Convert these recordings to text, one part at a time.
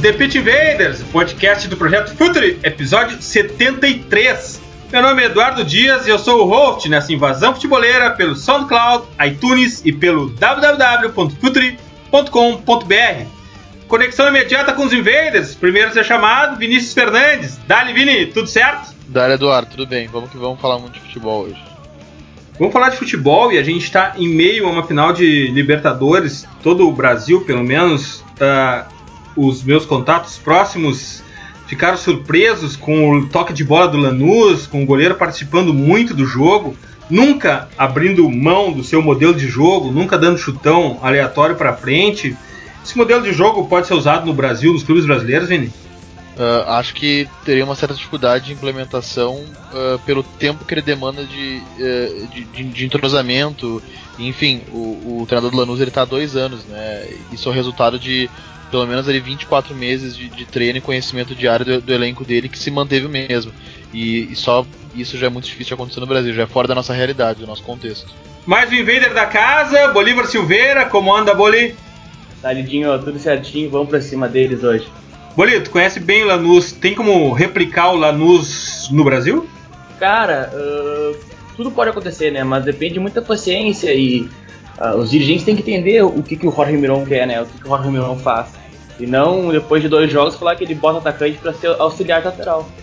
The Pit Invaders, podcast do projeto Futuri, episódio 73. Meu nome é Eduardo Dias e eu sou o host nessa invasão futeboleira pelo SoundCloud, iTunes e pelo www.futuri.com.br. Conexão imediata com os Invaders, primeiro a ser chamado, Vinícius Fernandes. Dali, Vini, tudo certo? Dali, Eduardo, tudo bem. Vamos que vamos falar muito de futebol hoje. Vamos falar de futebol e a gente está em meio a uma final de Libertadores, todo o Brasil, pelo menos. Uh, os meus contatos próximos ficaram surpresos com o toque de bola do Lanús, com o goleiro participando muito do jogo, nunca abrindo mão do seu modelo de jogo, nunca dando chutão aleatório para frente. Esse modelo de jogo pode ser usado no Brasil, nos clubes brasileiros, Vini? Uh, acho que teria uma certa dificuldade de implementação uh, pelo tempo que ele demanda de, uh, de, de, de, entrosamento. Enfim, o, o treinador do Lanús ele está há dois anos, né? Isso é o resultado de pelo menos ali 24 meses de, de treino e conhecimento diário do, do, elenco dele que se manteve o mesmo. E, e, só isso já é muito difícil de acontecer no Brasil, já é fora da nossa realidade, do nosso contexto. Mais um invader da casa, Bolívar Silveira, como anda, Boli? Tá lidinho, tudo certinho, vamos pra cima deles hoje. Bolito, conhece bem o Lanús? Tem como replicar o Lanús no Brasil? Cara, uh, tudo pode acontecer, né? Mas depende de muita paciência e uh, os dirigentes têm que entender o que, que o Jorge Miron quer, né? O que, que o Jorge Miron faz. E não, depois de dois jogos, falar que ele bota atacante para ser auxiliar lateral.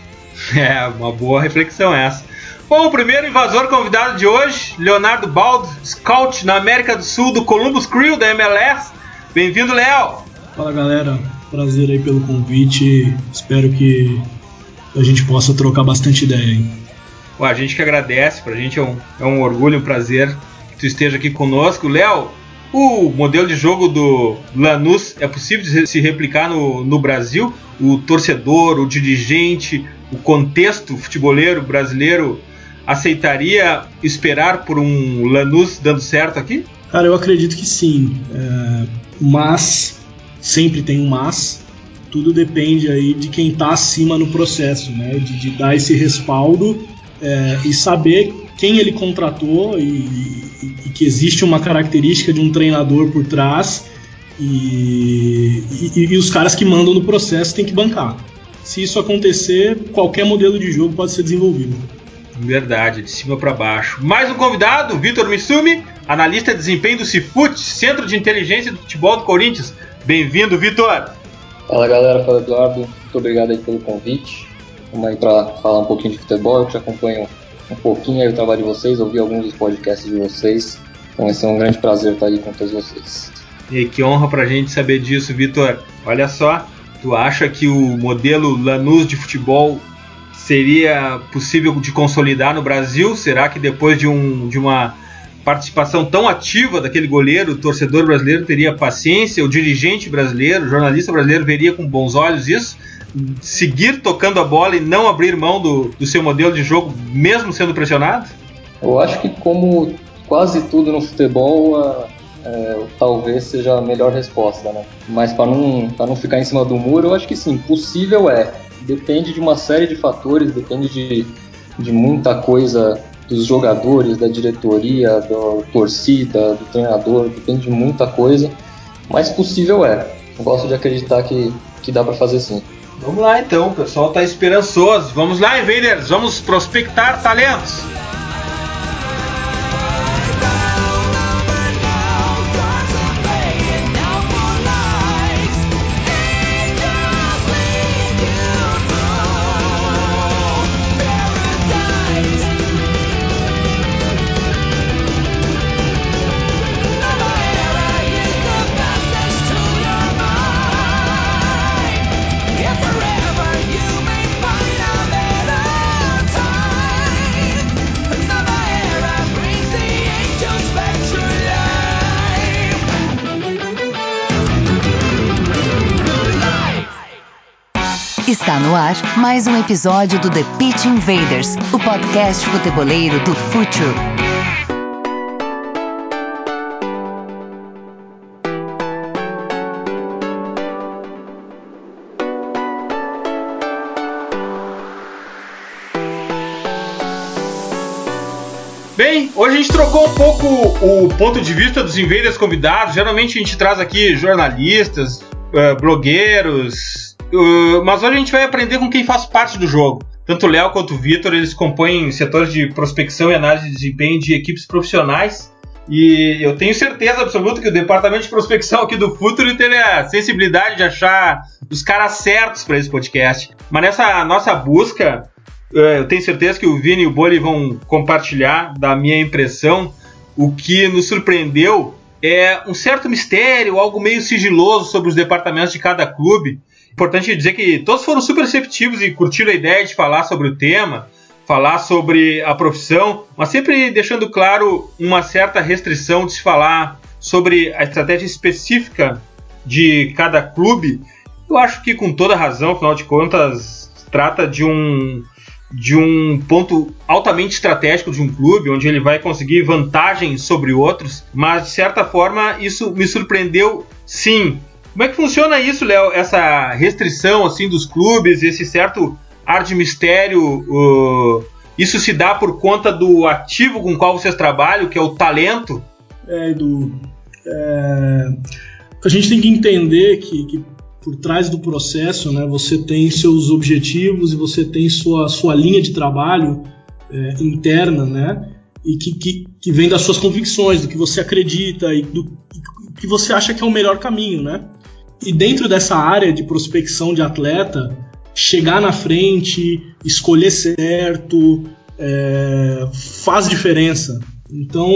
É, uma boa reflexão essa. Bom, o primeiro invasor convidado de hoje, Leonardo Baldo, scout na América do Sul do Columbus Crew da MLS. Bem-vindo, Léo! Fala galera, Prazer aí pelo convite. Espero que a gente possa trocar bastante ideia aí. a gente que agradece, pra gente é um, é um orgulho, um prazer tu esteja aqui conosco. Léo, o modelo de jogo do Lanús é possível se replicar no, no Brasil? O torcedor, o dirigente, o contexto futeboleiro brasileiro aceitaria esperar por um Lanús dando certo aqui? Cara, eu acredito que sim. É, mas sempre tem um mas. Tudo depende aí de quem está acima no processo, né? De, de dar esse respaldo é, e saber quem ele contratou e, e, e, que existe uma característica de um treinador por trás e, e, os caras que mandam no processo têm que bancar. Se isso acontecer, qualquer modelo de jogo pode ser desenvolvido. Verdade, de cima para baixo. Mais um convidado, Vitor Mitsumi, analista de desempenho do Cifut, Centro de Inteligência do Futebol do Corinthians. Bem-vindo, Vitor! Fala galera, fala Eduardo, muito obrigado aí pelo convite. Vamos aí para falar um pouquinho de futebol, eu te acompanho um pouquinho aí o trabalho de vocês, ouvi alguns dos podcasts de vocês, então vai ser um grande prazer estar aí com todos vocês. E que honra pra gente saber disso, Vitor. Olha só, tu acha que o modelo Lanús de futebol seria possível de consolidar no Brasil? Será que depois de, um, de uma participação tão ativa daquele goleiro, o torcedor brasileiro teria paciência, o dirigente brasileiro, o jornalista brasileiro veria com bons olhos isso, seguir tocando a bola e não abrir mão do, do seu modelo de jogo, mesmo sendo pressionado? Eu acho que, como quase tudo no futebol, é, talvez seja a melhor resposta, né? Mas para não, não ficar em cima do muro, eu acho que sim, possível é. Depende de uma série de fatores, depende de, de muita coisa dos jogadores, da diretoria, da torcida, do treinador, depende de muita coisa, mas possível é. Eu gosto de acreditar que, que dá para fazer sim. Vamos lá então, o pessoal está esperançoso. Vamos lá, Invaders, vamos prospectar talentos. No ar mais um episódio do The Pitch Invaders, o podcast futeboleiro do Futuro. Bem, hoje a gente trocou um pouco o ponto de vista dos invaders convidados. Geralmente a gente traz aqui jornalistas, uh, blogueiros. Uh, mas hoje a gente vai aprender com quem faz parte do jogo. Tanto o Léo quanto o Vitor, eles compõem setores de prospecção e análise de desempenho de equipes profissionais. E eu tenho certeza absoluta que o departamento de prospecção aqui do Futuro teve a sensibilidade de achar os caras certos para esse podcast. Mas nessa nossa busca, eu tenho certeza que o Vini e o Boli vão compartilhar da minha impressão. O que nos surpreendeu é um certo mistério, algo meio sigiloso sobre os departamentos de cada clube. Importante dizer que todos foram super receptivos e curtiram a ideia de falar sobre o tema, falar sobre a profissão, mas sempre deixando claro uma certa restrição de se falar sobre a estratégia específica de cada clube. Eu acho que com toda razão, afinal de contas, trata de um de um ponto altamente estratégico de um clube, onde ele vai conseguir vantagens sobre outros, mas de certa forma isso me surpreendeu sim. Como é que funciona isso, Léo? Essa restrição assim dos clubes, esse certo ar de mistério, uh, isso se dá por conta do ativo com qual vocês trabalham, que é o talento? É, Edu, é, a gente tem que entender que, que por trás do processo, né, você tem seus objetivos e você tem sua, sua linha de trabalho é, interna, né, e que, que, que, vem das suas convicções, do que você acredita e do que você acha que é o melhor caminho, né? E dentro dessa área de prospecção de atleta, chegar na frente, escolher certo, é, faz diferença. Então,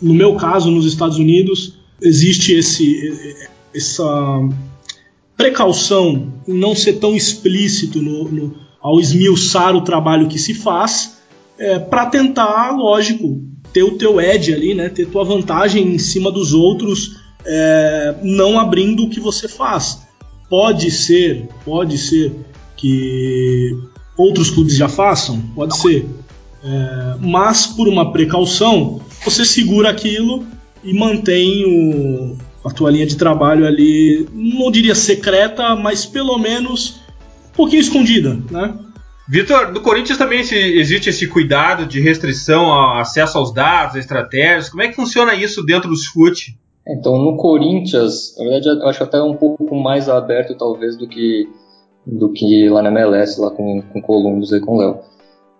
no meu caso, nos Estados Unidos, existe esse, essa precaução em não ser tão explícito no, no, ao esmiuçar o trabalho que se faz, é, para tentar, lógico, ter o teu edge ali, né, ter tua vantagem em cima dos outros, é, não abrindo o que você faz. Pode ser, pode ser que outros clubes já façam, pode ser, é, mas por uma precaução você segura aquilo e mantém o, a tua linha de trabalho ali, não diria secreta, mas pelo menos um pouquinho escondida, né? Vitor, no Corinthians também existe esse cuidado de restrição ao acesso aos dados, estratégias. Como é que funciona isso dentro dos FUT? Então, no Corinthians, na verdade, eu acho até um pouco mais aberto, talvez, do que, do que lá na MLS, lá com, com Columbus e com Léo.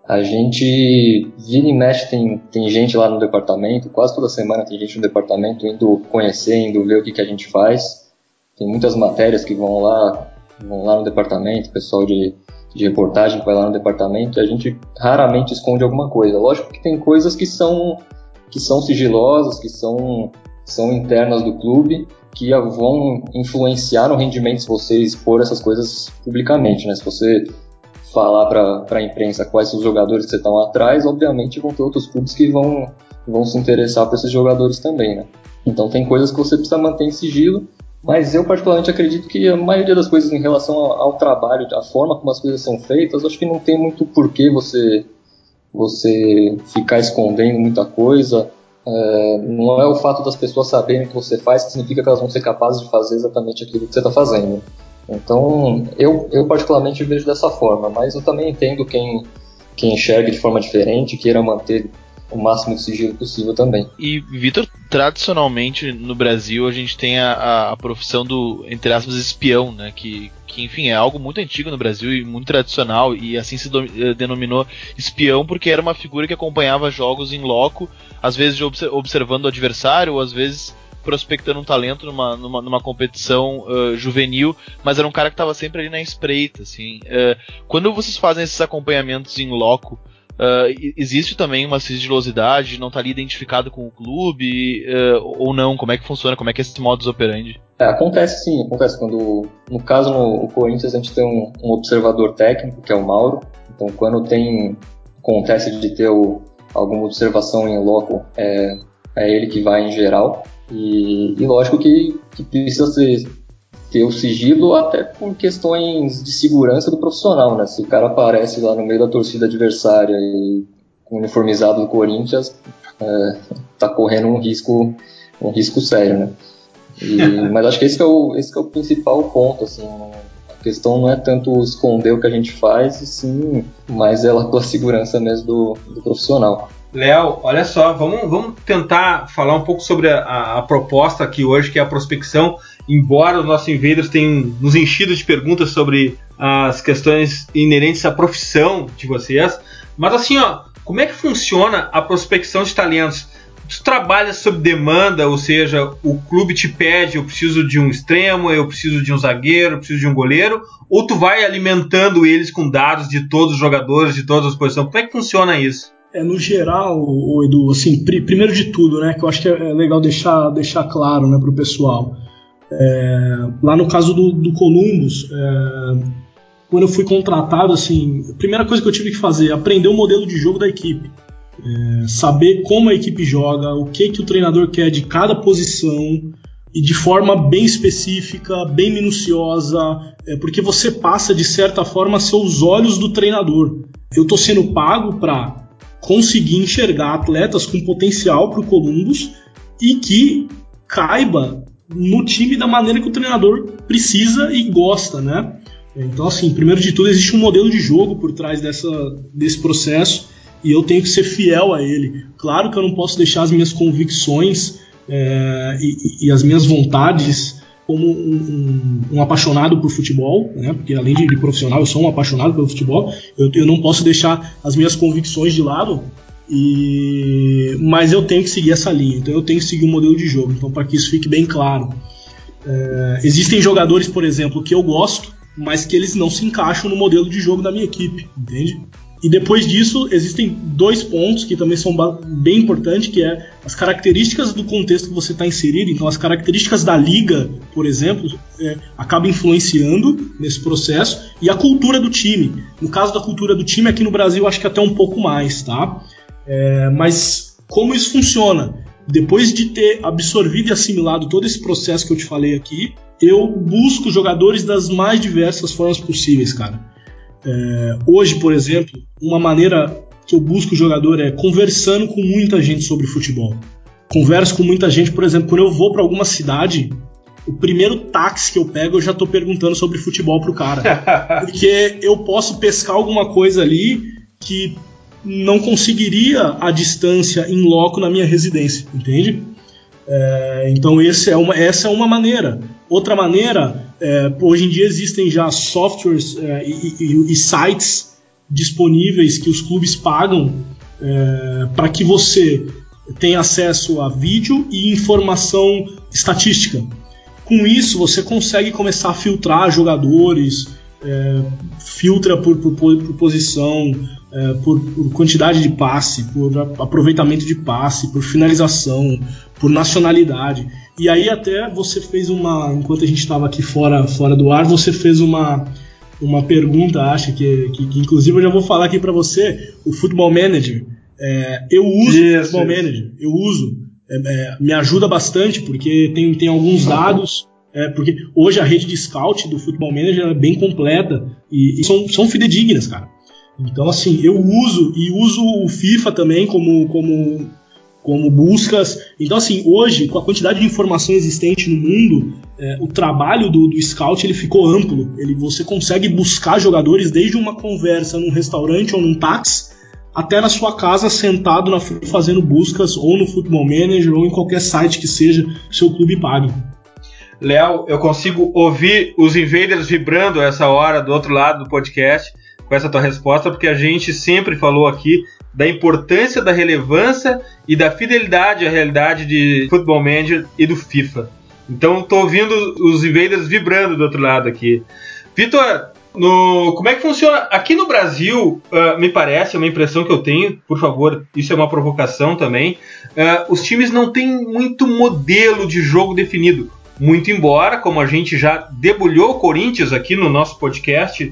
A gente vira e mexe, tem, tem gente lá no departamento, quase toda semana tem gente no departamento indo conhecer, indo ver o que, que a gente faz. Tem muitas matérias que vão lá, vão lá no departamento, pessoal de, de reportagem que vai lá no departamento, e a gente raramente esconde alguma coisa. Lógico que tem coisas que são, que são sigilosas, que são, são internas do clube, que vão influenciar no rendimento se você expor essas coisas publicamente, né? Se você falar para a imprensa quais são os jogadores que você estão atrás, obviamente vão ter outros clubes que vão, vão se interessar por esses jogadores também, né? Então tem coisas que você precisa manter em sigilo, mas eu particularmente acredito que a maioria das coisas em relação ao, ao trabalho, a forma como as coisas são feitas, acho que não tem muito porquê você você ficar escondendo muita coisa. É, não é o fato das pessoas saberem o que você faz que significa que elas vão ser capazes de fazer exatamente aquilo que você está fazendo. Então, eu, eu particularmente vejo dessa forma, mas eu também entendo quem, quem enxerga de forma diferente, queira manter o máximo de sigilo possível também. E, Vitor, tradicionalmente no Brasil a gente tem a, a, profissão do, entre aspas, espião, né? Que, que, enfim, é algo muito antigo no Brasil e muito tradicional, e assim se do, eh, denominou espião porque era uma figura que acompanhava jogos em loco, às vezes observando o adversário, ou às vezes prospectando um talento numa, numa, numa competição uh, juvenil, mas era um cara que estava sempre ali na espreita, assim. Uh, quando vocês fazem esses acompanhamentos em loco, Uh, existe também uma sigilosidade, não está ali identificado com o clube uh, ou não? Como é que funciona? Como é que é esse modus operandi? É, acontece sim, acontece quando, no caso no Corinthians a gente tem um, um, observador técnico que é o Mauro. Então quando tem acontece de ter o, alguma observação em loco, é, é ele que vai em geral. E, e lógico que, que precisa ser, ter o sigilo até por questões de segurança do profissional, né? Se o cara aparece lá no meio da torcida adversária e uniformizado do Corinthians, é, tá correndo um risco, um risco sério, né? E, mas acho que esse que, é o, esse que é o principal ponto, assim, a questão não é tanto esconder o que a gente faz, e sim mais ela pela segurança mesmo do, do profissional. Léo, olha só, vamos, vamos tentar falar um pouco sobre a, a, proposta aqui hoje, que é a prospecção. Embora os nossos invaders tenham nos enchido de perguntas sobre as questões inerentes à profissão de vocês, mas assim, ó, como é que funciona a prospecção de talentos? Tu trabalha sob demanda, ou seja, o clube te pede, eu preciso de um extremo, eu preciso de um zagueiro, eu preciso de um goleiro, ou tu vai alimentando eles com dados de todos os jogadores, de todas as posições? Como é que funciona isso? É, no geral, o Edu, assim, pr primeiro de tudo, né, que eu acho que é legal deixar, deixar claro, né, pro pessoal. É, lá no caso do, do Columbus, é, quando eu fui contratado, assim, a primeira coisa que eu tive que fazer, aprender o modelo de jogo da equipe. É, saber como a equipe joga, o que, que o treinador quer de cada posição e de forma bem específica, bem minuciosa, é, porque você passa de certa forma a ser os olhos do treinador. Eu estou sendo pago para conseguir enxergar atletas com potencial para o Columbus e que caiba no time da maneira que o treinador precisa e gosta, né? Então, assim, primeiro de tudo, existe um modelo de jogo por trás dessa, desse processo e eu tenho que ser fiel a ele. Claro que eu não posso deixar as minhas convicções é, e, e, as minhas vontades como um, um, um, apaixonado por futebol, né? porque além de, de, profissional, eu sou um apaixonado pelo futebol, eu, eu, não posso deixar as minhas convicções de lado, e, mas eu tenho que seguir essa linha, então eu tenho que seguir o um modelo de jogo, então para que isso fique bem claro. É, existem jogadores, por exemplo, que eu gosto, mas que eles não se encaixam no modelo de jogo da minha equipe, entende? E depois disso, existem dois pontos que também são bem importantes, que é as características do contexto que você está inserido. Então, as características da liga, por exemplo, é, acabam influenciando nesse processo e a cultura do time. No caso da cultura do time, aqui no Brasil, acho que até um pouco mais, tá? É, mas como isso funciona? Depois de ter absorvido e assimilado todo esse processo que eu te falei aqui, eu busco jogadores das mais diversas formas possíveis, cara. É, hoje, por exemplo, uma maneira que eu busco o jogador é conversando com muita gente sobre futebol. Converso com muita gente, por exemplo, quando eu vou para alguma cidade, o primeiro táxi que eu pego eu já estou perguntando sobre futebol pro cara. Porque eu posso pescar alguma coisa ali que não conseguiria a distância em loco na minha residência, entende? É, então é uma, essa é uma maneira. Outra maneira é, hoje em dia existem já softwares é, e, e, e, sites disponíveis que os clubes pagam é, para que você tenha acesso a vídeo e informação estatística. Com isso, você consegue começar a filtrar jogadores, é, filtra por, por, por posição, é, por, por, quantidade de passe, por aproveitamento de passe, por finalização, por nacionalidade. E aí até você fez uma, enquanto a gente estava aqui fora, fora do ar, você fez uma, uma pergunta, acho que, que, que inclusive eu já vou falar aqui para você, o Football Manager. É, eu uso o Football Manager, eu uso, é, é, me ajuda bastante porque tem, tem alguns dados é, porque hoje a rede de scout do Football Manager é bem completa e, e, são, são fidedignas, cara. Então, assim, eu uso e uso o FIFA também como, como, como buscas. Então, assim, hoje, com a quantidade de informação existente no mundo, é, o trabalho do, do scout ele ficou amplo. Ele, você consegue buscar jogadores desde uma conversa num restaurante ou num táxi até na sua casa sentado na fazendo buscas ou no Football Manager ou em qualquer site que seja seu clube pague. Léo, eu consigo ouvir os invaders vibrando essa hora do outro lado do podcast com essa tua resposta, porque a gente sempre falou aqui da importância da relevância e da fidelidade à realidade de Football Manager e do FIFA. Então estou ouvindo os invaders vibrando do outro lado aqui. Vitor, no, como é que funciona? Aqui no Brasil, uh, me parece, é uma impressão que eu tenho, por favor, isso é uma provocação também. Uh, os times não têm muito modelo de jogo definido. Muito embora, como a gente já debulhou o Corinthians aqui no nosso podcast,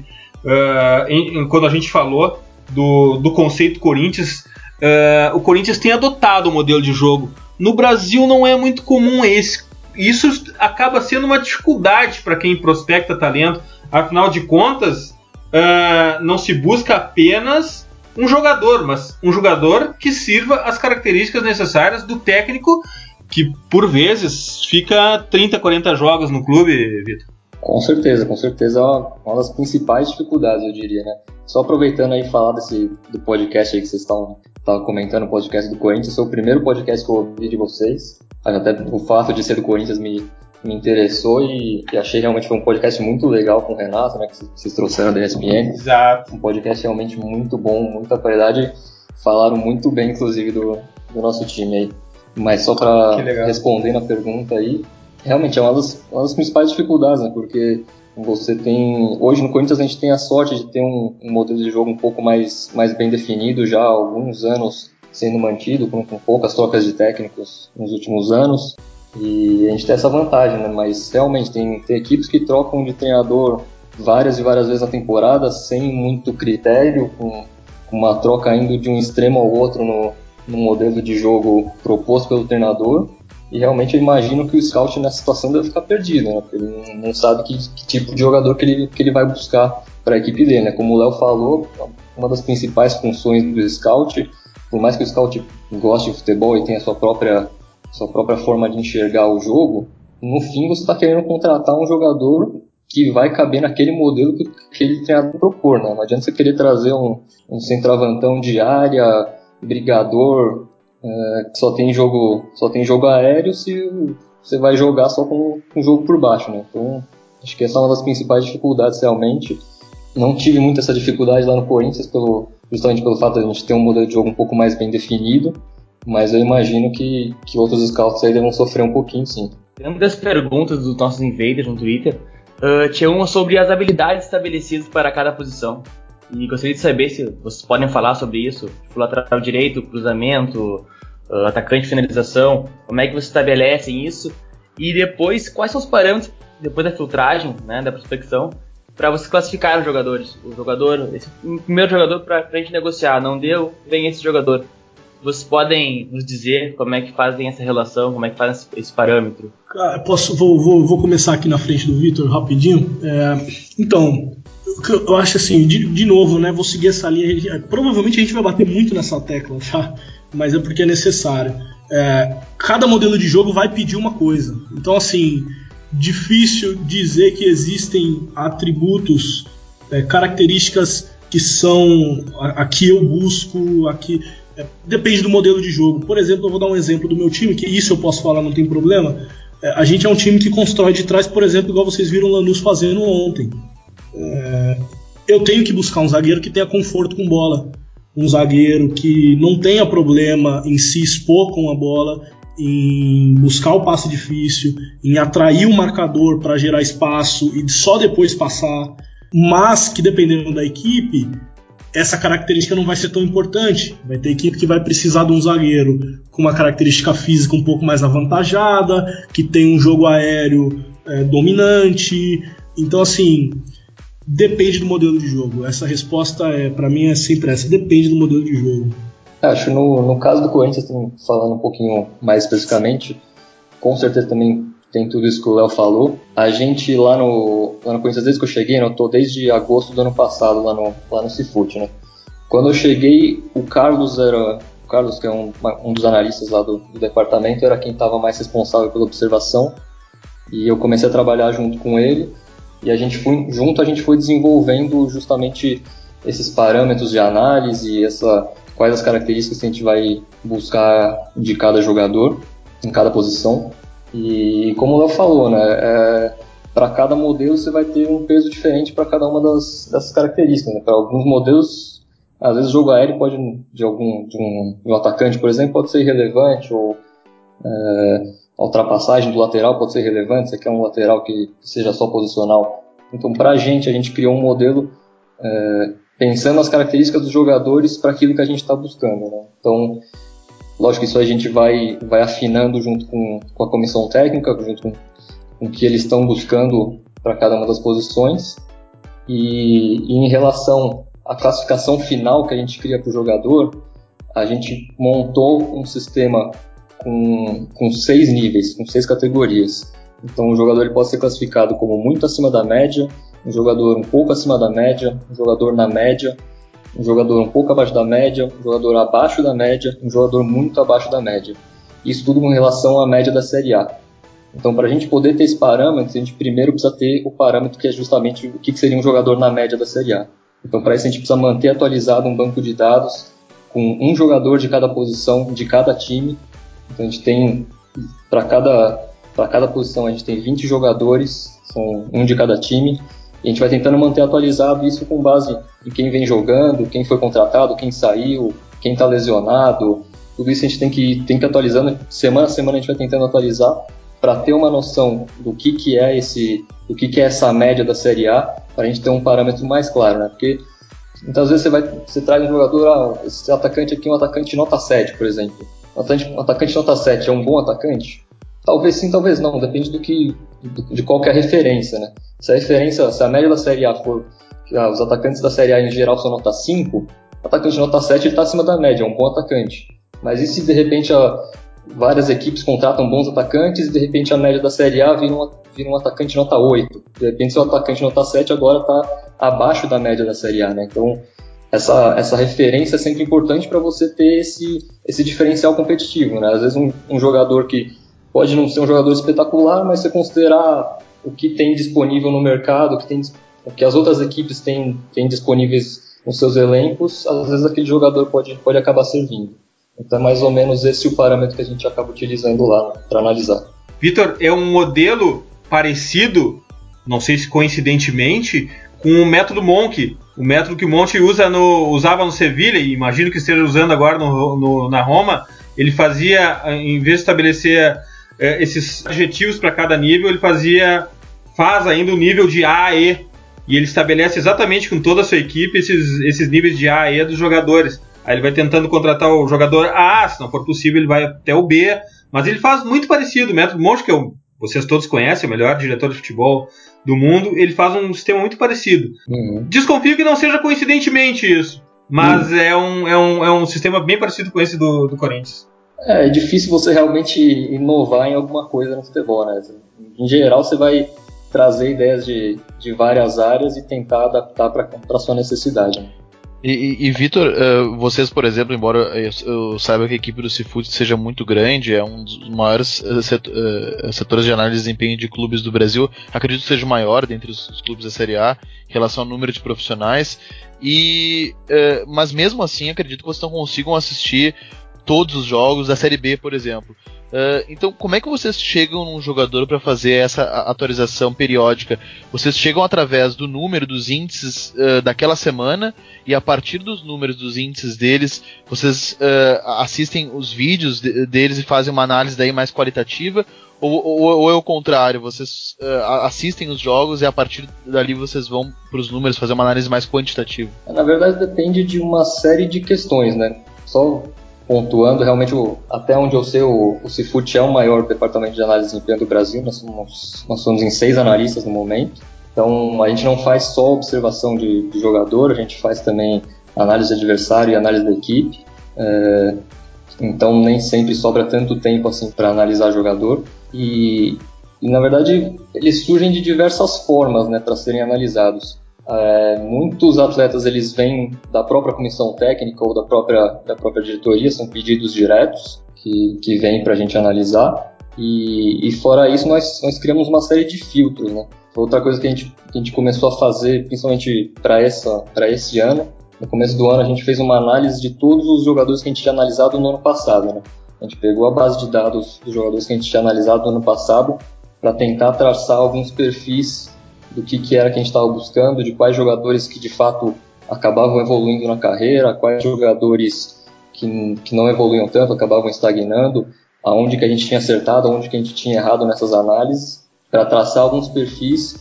uh, em, em, quando a gente falou do, do conceito Corinthians, uh, o Corinthians tem adotado o modelo de jogo. No Brasil não é muito comum esse. Isso acaba sendo uma dificuldade para quem prospecta talento. Afinal de contas, uh, não se busca apenas um jogador, mas um jogador que sirva as características necessárias do técnico que por vezes fica 30, 40 jogos no clube, Vitor. Com certeza, com certeza é uma, das principais dificuldades, eu diria, né? Só aproveitando aí falar desse do podcast aí que vocês estão comentando, o podcast do Corinthians, foi o primeiro podcast que eu ouvi de vocês. Até o fato de ser do Corinthians me, me interessou e, e achei realmente foi um podcast muito legal com o Renato, né? Que vocês trouxeram da ESPN. Exato. Um podcast realmente muito bom, muita qualidade. Falaram muito bem, inclusive, do, do nosso time aí. Mas só para responder na pergunta aí, realmente é uma das, uma das principais dificuldades, né? Porque você tem. Hoje no Corinthians a gente tem a sorte de ter um, um, modelo de jogo um pouco mais, mais bem definido já há alguns anos sendo mantido, com, com poucas trocas de técnicos nos últimos anos. E a gente tem essa vantagem, né? Mas realmente tem, tem equipes que trocam de treinador várias e várias vezes na temporada sem muito critério, com, com uma troca indo de um extremo ao outro no, no modelo de jogo proposto pelo treinador. E realmente eu imagino que o scout nessa situação deve ficar perdido, né? Porque ele não, sabe que, que, tipo de jogador que ele, que ele vai buscar para a equipe dele, né? Como o Léo falou, uma das principais funções do scout, por mais que o scout goste de futebol e tenha sua própria, sua própria forma de enxergar o jogo, no fim você está querendo contratar um jogador que vai caber naquele modelo que aquele treinador propor, né? Não adianta você querer trazer um, um centroavantão de área, brigador, é, que só tem jogo só tem jogo aéreo se você vai jogar só com um jogo por baixo, né? Então acho que essa é uma das principais dificuldades realmente. Não tive muito essa dificuldade lá no Corinthians pelo justamente pelo fato de a gente ter um modelo de jogo um pouco mais bem definido, mas eu imagino que, que outros scouts aí devem sofrer um pouquinho, sim. Uma das perguntas dos nossos invaders no Twitter, uh, tinha uma sobre as habilidades estabelecidas para cada posição. E gostaria de saber se vocês podem falar sobre isso, tipo lateral direito, cruzamento, uh, atacante, finalização, como é que vocês estabelecem isso? E depois, quais são os parâmetros, depois da filtragem, né, da prospecção, para você classificar os jogadores? O jogador, esse primeiro jogador para a gente negociar, não deu, vem esse jogador. Vocês podem nos dizer como é que fazem essa relação, como é que fazem esse parâmetro? Posso, vou, vou, vou começar aqui na frente do Vitor rapidinho. É, então, eu acho assim, de, de novo, né? Vou seguir essa linha. Provavelmente a gente vai bater muito nessa tecla, tá? Mas é porque é necessário. É, cada modelo de jogo vai pedir uma coisa. Então, assim, difícil dizer que existem atributos, é, características que são aqui eu busco, aqui depende do modelo de jogo. Por exemplo, eu vou dar um exemplo do meu time, que isso eu posso falar, não tem problema. É, a gente é um time que constrói de trás, por exemplo, igual vocês viram o Lanús fazendo ontem. É, eu tenho que buscar um zagueiro que tenha conforto com bola, um zagueiro que não tenha problema em se expor com a bola, em buscar o passe difícil, em atrair o marcador para gerar espaço e só depois passar, mas que dependendo da equipe, essa característica não vai ser tão importante. Vai ter equipe que vai precisar de um zagueiro com uma característica física um pouco mais avantajada, que tem um jogo aéreo é, dominante. Então, assim, Depende do modelo de jogo. Essa resposta é, para mim é sempre essa. Depende do modelo de jogo. Acho no, no caso do Corinthians, falando um pouquinho mais especificamente, com certeza também tem tudo isso que o Léo falou. A gente lá no, lá no Corinthians, desde que eu cheguei, né, eu tô desde agosto do ano passado lá no, lá no Cifute, né? Quando eu cheguei, o Carlos era. O Carlos, que é um, um dos analistas lá do, do departamento, era quem estava mais responsável pela observação. E eu comecei a trabalhar junto com ele e a gente foi, junto a gente foi desenvolvendo justamente esses parâmetros de análise, essa, quais as características que a gente vai buscar de cada jogador em cada posição. E como o Léo falou, né, é, para cada modelo você vai ter um peso diferente para cada uma das, dessas características. Né? Para alguns modelos, às vezes o jogo aéreo pode de algum de um, de um atacante, por exemplo, pode ser irrelevante ou é, a ultrapassagem do lateral pode ser relevante, você quer um lateral que seja só posicional. Então, para a gente, a gente criou um modelo é, pensando nas características dos jogadores para aquilo que a gente está buscando. Né? Então, lógico que isso a gente vai, vai afinando junto com, com a comissão técnica, junto com, com o que eles estão buscando para cada uma das posições. E, e, em relação à classificação final que a gente cria para o jogador, a gente montou um sistema com, com seis níveis, com seis categorias. Então o jogador ele pode ser classificado como muito acima da média, um jogador um pouco acima da média, um jogador na média, um jogador um pouco abaixo da média, um jogador abaixo da média, um jogador muito abaixo da média. Isso tudo com relação à média da Série A. Então, para a gente poder ter esse parâmetro, a gente primeiro precisa ter o parâmetro que é justamente o que seria um jogador na média da Série A. Então, para isso, a gente precisa manter atualizado um banco de dados com um jogador de cada posição, de cada time. Então, a gente tem, para cada, cada posição, a gente tem 20 jogadores, são um de cada time. E a gente vai tentando manter atualizado isso com base em quem vem jogando, quem foi contratado, quem saiu, quem está lesionado. Tudo isso a gente tem que, tem que atualizando. Semana a semana a gente vai tentando atualizar para ter uma noção do que, que é esse, do que, que é essa média da Série A, para a gente ter um parâmetro mais claro, né? Porque muitas vezes você vai, você traz um jogador, ah, esse atacante aqui é um atacante nota 7, por exemplo. Um atacante, um atacante nota 7 é um bom atacante? Talvez sim, talvez não, depende do que, de qual que a referência, né? Se a referência, se a média da Série A for, ah, os atacantes da Série A em geral são nota 5, o atacante nota 7 está acima da média, é um bom atacante. Mas e se de repente a, várias equipes contratam bons atacantes e de repente a média da Série A vira um, vira um atacante nota 8. De repente seu atacante nota 7 agora está abaixo da média da Série A, né? Então essa, essa referência é sempre importante para você ter esse, esse diferencial competitivo, né? Às vezes um, um jogador que pode não ser um jogador espetacular, mas você considerar o que tem disponível no mercado, o que, tem, o que as outras equipes têm, têm disponíveis nos seus elencos, às vezes aquele jogador pode, pode acabar servindo. Então é mais ou menos esse o parâmetro que a gente acaba utilizando lá para analisar. Vitor, é um modelo parecido, não sei se coincidentemente, com o método Monk, o método que o Monte usa no, usava no Sevilha e imagino que esteja usando agora no, no, na Roma. Ele fazia, em vez de estabelecer é, esses adjetivos para cada nível, ele fazia faz ainda o nível de A a E e ele estabelece exatamente com toda a sua equipe esses, esses níveis de A a E dos jogadores. Aí ele vai tentando contratar o jogador A, se não for possível, ele vai até o B. Mas ele faz muito parecido. O método Monte, que eu, vocês todos conhecem, o melhor diretor de futebol do mundo, ele faz um sistema muito parecido. Uhum. Desconfio que não seja coincidentemente isso. Mas uhum. é, um, é, um, é um sistema bem parecido com esse do, do Corinthians. É, é difícil você realmente inovar em alguma coisa no futebol, né? Em geral, você vai trazer ideias de, de várias áreas e tentar adaptar para sua necessidade. Né? E, e, e Vitor, uh, vocês, por exemplo, embora eu, eu, saiba que a equipe do Seafood seja muito grande, é um dos maiores uh, set, uh, setores de análise de desempenho de clubes do Brasil, acredito que seja o maior dentre os, os clubes da Série A em relação ao número de profissionais. E, mas mesmo assim, acredito que vocês não consigam assistir todos os jogos da Série B, por exemplo. Uh, então, como é que vocês chegam num jogador para fazer essa atualização periódica? Vocês chegam através do número dos índices uh, daquela semana e a partir dos números dos índices deles, vocês uh, assistem os vídeos de, deles e fazem uma análise daí mais qualitativa? Ou, ou, ou é o contrário? Vocês assistem os jogos e a partir dali vocês vão para os números fazer uma análise mais quantitativa? Na verdade, depende de uma série de questões, né? Só pontuando, realmente, o, até onde eu sei, o, o Cifut é o maior departamento de análise de desempenho do Brasil, nós somos, nós somos em seis analistas no momento, então a gente não faz só observação de, de jogador, a gente faz também análise de adversário e análise da equipe, é, então nem sempre sobra tanto tempo assim para analisar jogador, e, e na verdade eles surgem de diversas formas né, para serem analisados. É, muitos atletas eles vêm da própria comissão técnica ou da própria, da própria diretoria, são pedidos diretos que, que vêm para a gente analisar. E, e, fora isso, nós, nós criamos uma série de filtros. Né? Outra coisa que a gente, que a gente começou a fazer, principalmente para esse ano, no começo do ano a gente fez uma análise de todos os jogadores que a gente tinha analisado no ano passado. Né? A gente pegou a base de dados dos jogadores que a gente tinha analisado no ano passado para tentar traçar alguns perfis do que, que era que a gente estava buscando, de quais jogadores que de fato acabavam evoluindo na carreira, quais jogadores que, que não evoluíam tanto, acabavam estagnando, aonde que a gente tinha acertado, aonde que a gente tinha errado nessas análises, para traçar alguns perfis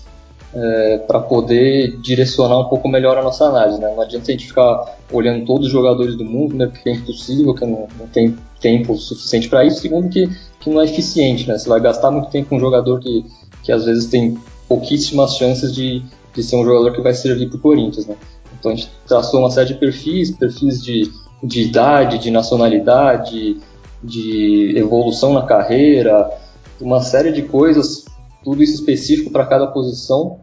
é, para poder direcionar um pouco melhor a nossa análise. Né? Não adianta a gente ficar olhando todos os jogadores do mundo, né, porque é impossível, que não, não tem tempo suficiente para isso. Segundo, que, que não é eficiente. Né? Você vai gastar muito tempo com um jogador que, que às vezes tem pouquíssimas chances de, de ser um jogador que vai servir para o Corinthians, né? Então a gente traçou uma série de perfis, perfis de, de idade, de nacionalidade, de evolução na carreira, uma série de coisas, tudo isso específico para cada posição.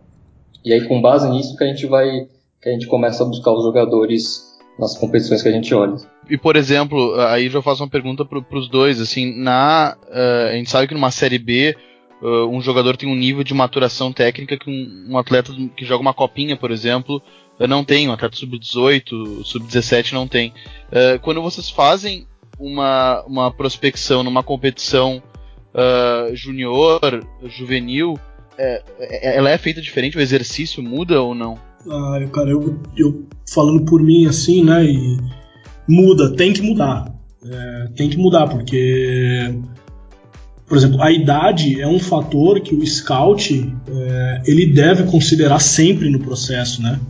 E aí com base nisso que a gente vai, que a gente começa a buscar os jogadores nas competições que a gente olha. E por exemplo, aí já faço uma pergunta para os dois, assim, na uh, a gente sabe que numa série B uh, um jogador tem um nível de maturação técnica que um, um atleta que joga uma copinha, por exemplo, uh, não tem, um atleta sub-18, sub-17 não tem. Uh, quando vocês fazem uma, uma prospecção numa competição junior, juvenil, é, é, ela é feita diferente? O exercício muda ou não? Ah, cara, eu, eu falando por mim assim, né, e muda, tem que mudar. É, tem que mudar, porque por exemplo, a idade é um fator que o scout é, ele deve considerar sempre no processo, né?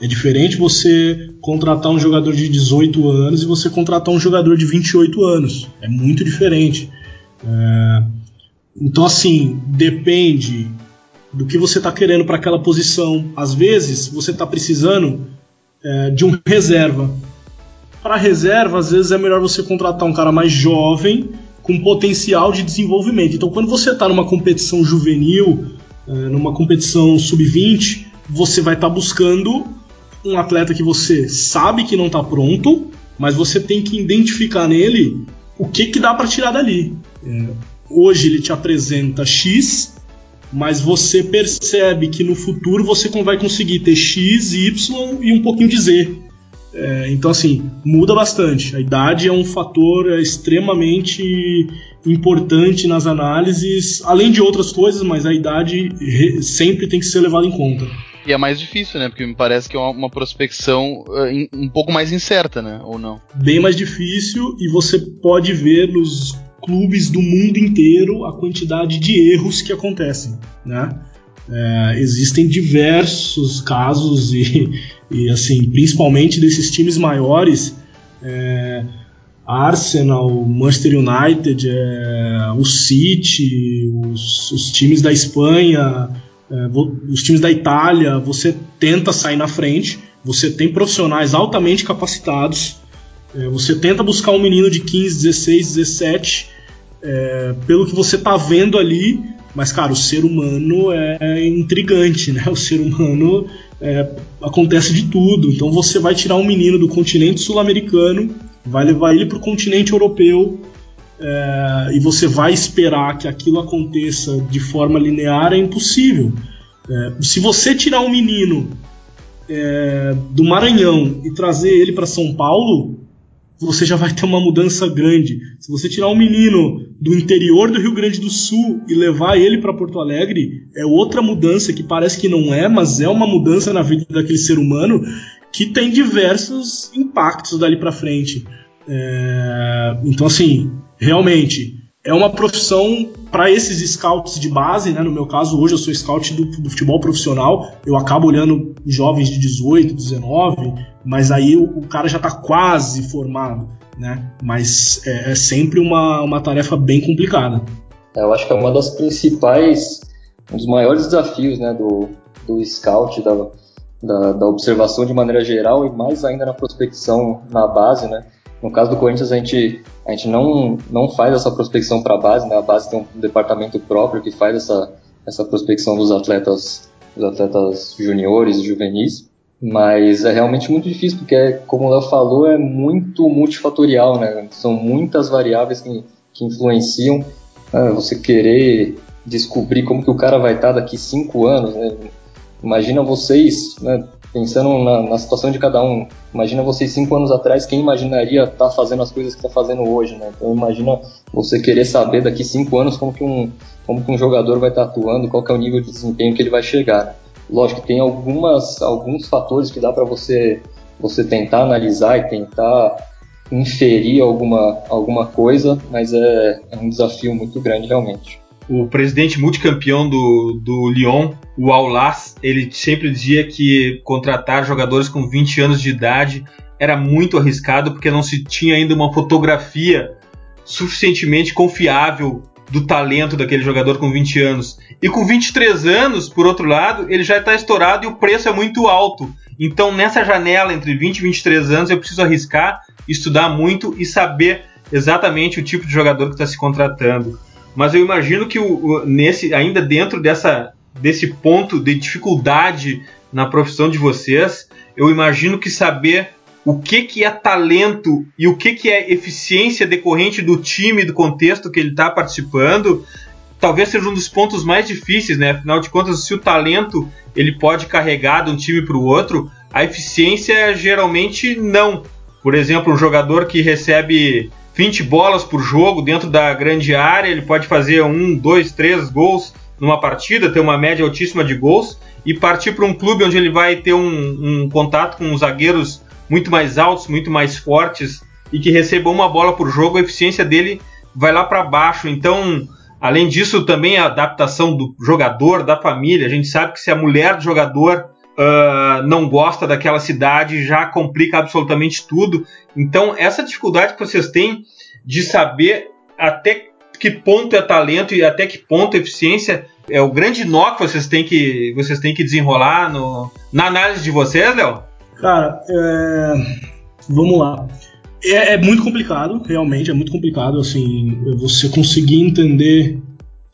É diferente você contratar um jogador de 18 anos e você contratar um jogador de 28 anos. É muito diferente. É, então, assim, depende do que você está querendo para aquela posição. Às vezes, você está precisando é, de um reserva. Para reserva, às vezes é melhor você contratar um cara mais jovem com potencial de desenvolvimento. Então, quando você está numa competição juvenil, é, numa competição sub-20, você vai estar tá buscando um atleta que você sabe que não está pronto, mas você tem que identificar nele o que, que dá para tirar dali. É, hoje ele te apresenta X, mas você percebe que no futuro você vai conseguir ter X, Y e um pouquinho de Z. É, então, assim, muda bastante. A idade é um fator é, extremamente importante nas análises, além de outras coisas, mas a idade sempre tem que ser levada em conta. E é mais difícil, né? Porque me parece que é uma, prospecção uh, um pouco mais incerta, né? Ou não? Bem mais difícil, e você pode ver nos clubes do mundo inteiro a quantidade de erros que acontecem, né? É, existem diversos casos e, e, assim, principalmente desses times maiores, é, Arsenal, Manchester United, é, o City, os, os, times da Espanha, é, os times da Itália, você tenta sair na frente, você tem profissionais altamente capacitados, é, você tenta buscar um menino de 15, 16, 17, pelo que você está vendo ali, mas, cara, o ser humano é intrigante, né? O ser humano é, acontece de tudo. Então você vai tirar um menino do continente sul-americano, vai levar ele para o continente europeu é, e você vai esperar que aquilo aconteça de forma linear é impossível. É, se você tirar um menino é, do Maranhão e trazer ele para São Paulo, você já vai ter uma mudança grande. Se você tirar um menino do interior do Rio Grande do Sul e levar ele para Porto Alegre, é outra mudança que parece que não é, mas é uma mudança na vida daquele ser humano que tem diversos impactos dali para frente. É... Então, assim, realmente é uma profissão para esses scouts de base, né? No meu caso, hoje eu sou scout do, do, futebol profissional, eu acabo olhando jovens de 18, 19, mas aí o, o cara já está quase formado, né? Mas é, é, sempre uma, uma tarefa bem complicada. É, eu acho que é uma das principais, um dos maiores desafios, né, do, do scout, da, da, da observação de maneira geral e mais ainda na prospecção na base, né? No caso do Corinthians, a gente, a gente não, não faz essa prospecção para a base, né? A base tem um departamento próprio que faz essa, essa prospecção dos atletas, dos atletas juniores e juvenis. Mas é realmente muito difícil, porque, como Léo falou, é muito multifatorial, né? São muitas variáveis que, que influenciam. Né? Você querer descobrir como que o cara vai estar daqui cinco anos, né? Imagina vocês, né, pensando na, na, situação de cada um. Imagina vocês cinco anos atrás, quem imaginaria estar tá fazendo as coisas que está fazendo hoje, né? Então imagina você querer saber daqui cinco anos como que um, como que um jogador vai estar tá atuando, qual que é o nível de desempenho que ele vai chegar. Lógico que tem algumas, alguns fatores que dá para você, você tentar analisar e tentar inferir alguma, alguma coisa, mas é, é um desafio muito grande realmente. O presidente multicampeão do, do Lyon, o Aulas, ele sempre dizia que contratar jogadores com 20 anos de idade era muito arriscado porque não se tinha ainda uma fotografia suficientemente confiável do talento daquele jogador com 20 anos. E com 23 anos, por outro lado, ele já está estourado e o preço é muito alto. Então, nessa janela entre 20 e 23 anos, eu preciso arriscar, estudar muito e saber exatamente o tipo de jogador que está se contratando. Mas eu imagino que o, o, nesse ainda dentro dessa, desse ponto de dificuldade na profissão de vocês, eu imagino que saber o que, que é talento e o que, que é eficiência decorrente do time, do contexto que ele está participando, talvez seja um dos pontos mais difíceis, né? Afinal de contas, se o talento ele pode carregar de um time para o outro, a eficiência geralmente não. Por exemplo, um jogador que recebe 20 bolas por jogo dentro da grande área, ele pode fazer um, dois, três gols numa partida, ter uma média altíssima de gols e partir para um clube onde ele vai ter um, um contato com zagueiros muito mais altos, muito mais fortes e que receba uma bola por jogo, a eficiência dele vai lá para baixo. Então, além disso, também a adaptação do jogador, da família. A gente sabe que se a mulher do jogador uh, não gosta daquela cidade, já complica absolutamente tudo. Então, essa dificuldade que vocês têm de saber até que ponto é talento e até que ponto é eficiência é o grande nó que vocês têm que, vocês têm que desenrolar no, na análise de vocês, Léo? Cara, é... vamos lá. É, é, muito complicado, realmente, é muito complicado, assim, você conseguir entender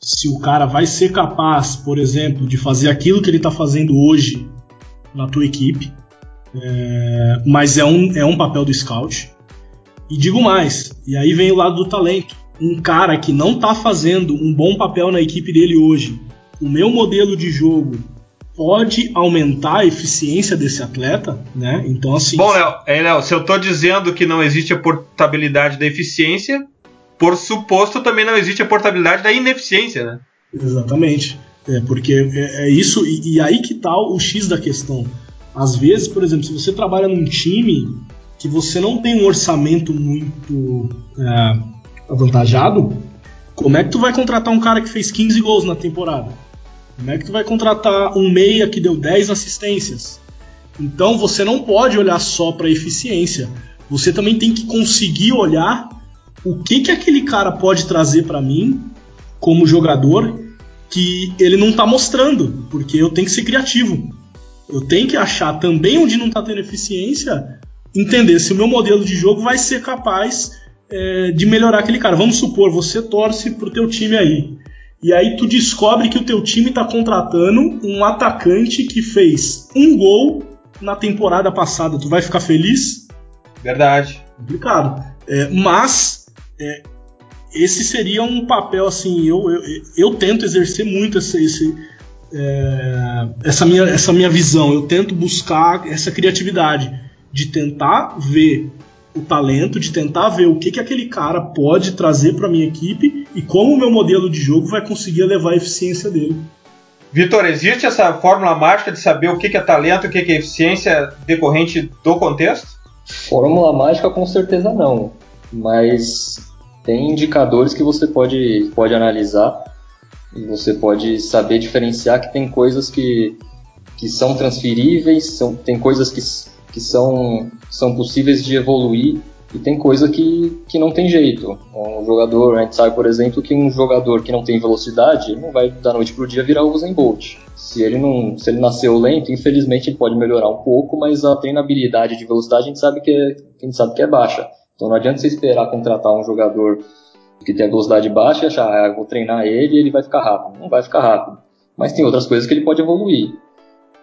se o cara vai ser capaz, por exemplo, de fazer aquilo que ele está fazendo hoje na tua equipe, é, mas é um, é um papel do scout. E digo mais, e aí vem o lado do talento. Um cara que não está fazendo um bom papel na equipe dele hoje, o meu modelo de jogo pode aumentar a eficiência desse atleta, né? Então assim. Bom, Léo, é, Léo, se eu estou dizendo que não existe a portabilidade da eficiência, por suposto também não existe a portabilidade da ineficiência, né? Exatamente. É porque é, é isso e, e, aí que tá o X da questão. Às vezes, por exemplo, se você trabalha num time que você não tem um orçamento muito é, avantajado, como é que tu vai contratar um cara que fez 15 gols na temporada? Como é que tu vai contratar um meia que deu 10 assistências? Então você não pode olhar só para eficiência. Você também tem que conseguir olhar o que que aquele cara pode trazer para mim como jogador que ele não está mostrando, porque eu tenho que ser criativo. Eu tenho que achar também onde não está tendo eficiência, entender se o meu modelo de jogo vai ser capaz é, de melhorar aquele cara. Vamos supor, você torce pro teu time aí. E aí tu descobre que o teu time está contratando um atacante que fez um gol na temporada passada. Tu vai ficar feliz? Verdade. Complicado. É, mas é, esse seria um papel assim. Eu, eu, eu tento exercer muito esse, esse é, essa, minha, essa minha visão. Eu tento buscar essa criatividade de tentar ver o talento, de tentar ver o que, que aquele cara pode trazer para minha equipe e como o meu modelo de jogo vai conseguir elevar a eficiência dele. Vitor, existe essa fórmula mágica de saber o que, que é talento e o que, que é eficiência decorrente do contexto? Fórmula mágica com certeza não, mas tem indicadores que você pode, pode analisar e você pode saber diferenciar que tem coisas que, que são transferíveis, são, tem coisas que que são, são possíveis de evoluir e tem coisa que, que não tem jeito. Um jogador, a gente sabe, por exemplo, que um jogador que não tem velocidade não vai da noite pro dia virar o Usain Bolt. Se ele não, se ele nasceu lento, infelizmente ele pode melhorar um pouco, mas a treinabilidade de velocidade a gente sabe que é, a gente sabe que é baixa. Então não adianta você esperar contratar um jogador que tem a velocidade baixa e achar, ah, vou treinar ele ele vai ficar rápido. Não vai ficar rápido. Mas tem outras coisas que ele pode evoluir.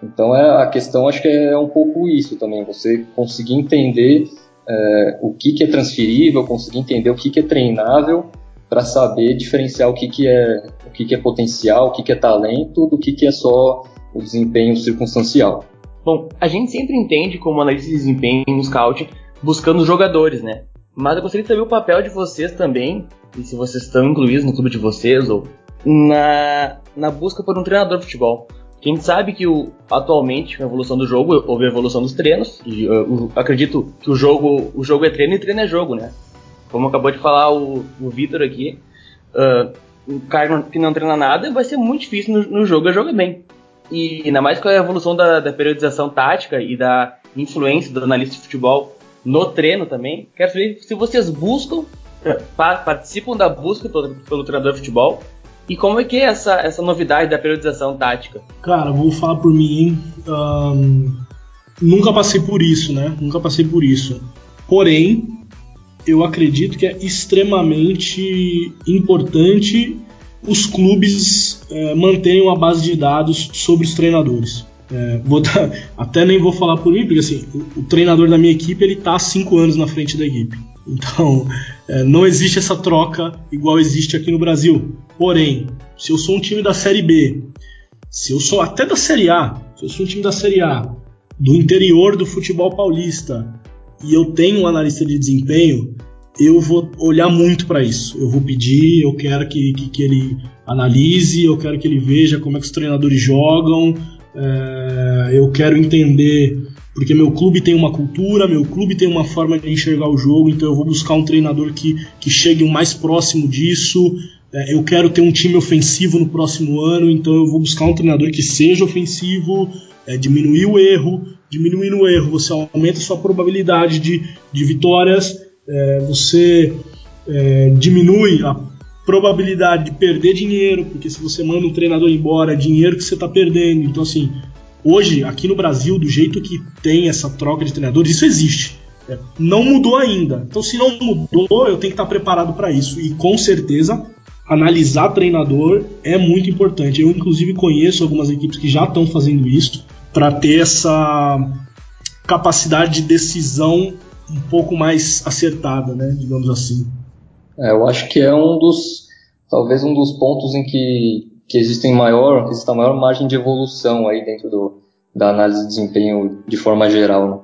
Então é, a questão acho que é um pouco isso também, você conseguir entender é, o que, que é transferível, conseguir entender o que, que é treinável para saber diferenciar o que, que é o que, que é potencial, o que, que é talento, do que, que é só o desempenho circunstancial. Bom, a gente sempre entende como analista de desempenho no scout buscando jogadores, né? Mas eu gostaria de saber o papel de vocês também, e se vocês estão incluídos no clube de vocês, ou na, na busca por um treinador de futebol. Quem sabe que o, atualmente, com a evolução do jogo, houve a evolução dos treinos. E eu, eu acredito que o jogo, o jogo é treino e treino é jogo, né? Como acabou de falar o, o Vitor aqui, uh, o cara que não treina nada vai ser muito difícil no, no jogo é jogar bem. E ainda mais com a evolução da, da, periodização tática e da influência do analista de futebol no treino também. Quero saber se vocês buscam, participam da busca pelo, pelo treinador de futebol e como é que é essa, essa novidade da periodização tática? Cara, vou falar por mim, hein? Um, nunca passei por isso, né? Nunca passei por isso. Porém, eu acredito que é extremamente importante os clubes é, manterem uma base de dados sobre os treinadores. É, dar, até nem vou falar por mim, porque assim, o, o, treinador da minha equipe ele tá há cinco anos na frente da equipe. Então, é, não existe essa troca igual existe aqui no Brasil. Porém, se eu sou um time da Série B, se eu sou até da Série A, se eu sou um time da Série A, do interior do futebol paulista, e eu tenho um analista de desempenho, eu vou olhar muito para isso. Eu vou pedir, eu quero que, que, que, ele analise, eu quero que ele veja como é que os treinadores jogam, é, eu quero entender porque meu clube tem uma cultura, meu clube tem uma forma de enxergar o jogo, então eu vou buscar um treinador que, que chegue o mais próximo disso. É, eu quero ter um time ofensivo no próximo ano, então eu vou buscar um treinador que seja ofensivo, é, diminuir o erro, diminuindo o erro, você aumenta a sua probabilidade de, de vitórias, é, você é, diminui a probabilidade de perder dinheiro, porque se você manda um treinador embora, é dinheiro que você está perdendo. Então, assim, hoje, aqui no Brasil, do jeito que tem essa troca de treinadores, isso existe. É, não mudou ainda. Então, se não mudou, eu tenho que estar preparado para isso. E com certeza, analisar treinador é muito importante. Eu, inclusive, conheço algumas equipes que já estão fazendo isso para ter essa capacidade de decisão um pouco mais acertada, né, digamos assim. É, eu acho que é um dos, talvez um dos pontos em que, que existem maior, existe a maior margem de evolução aí dentro do, da análise de desempenho de forma geral. Né?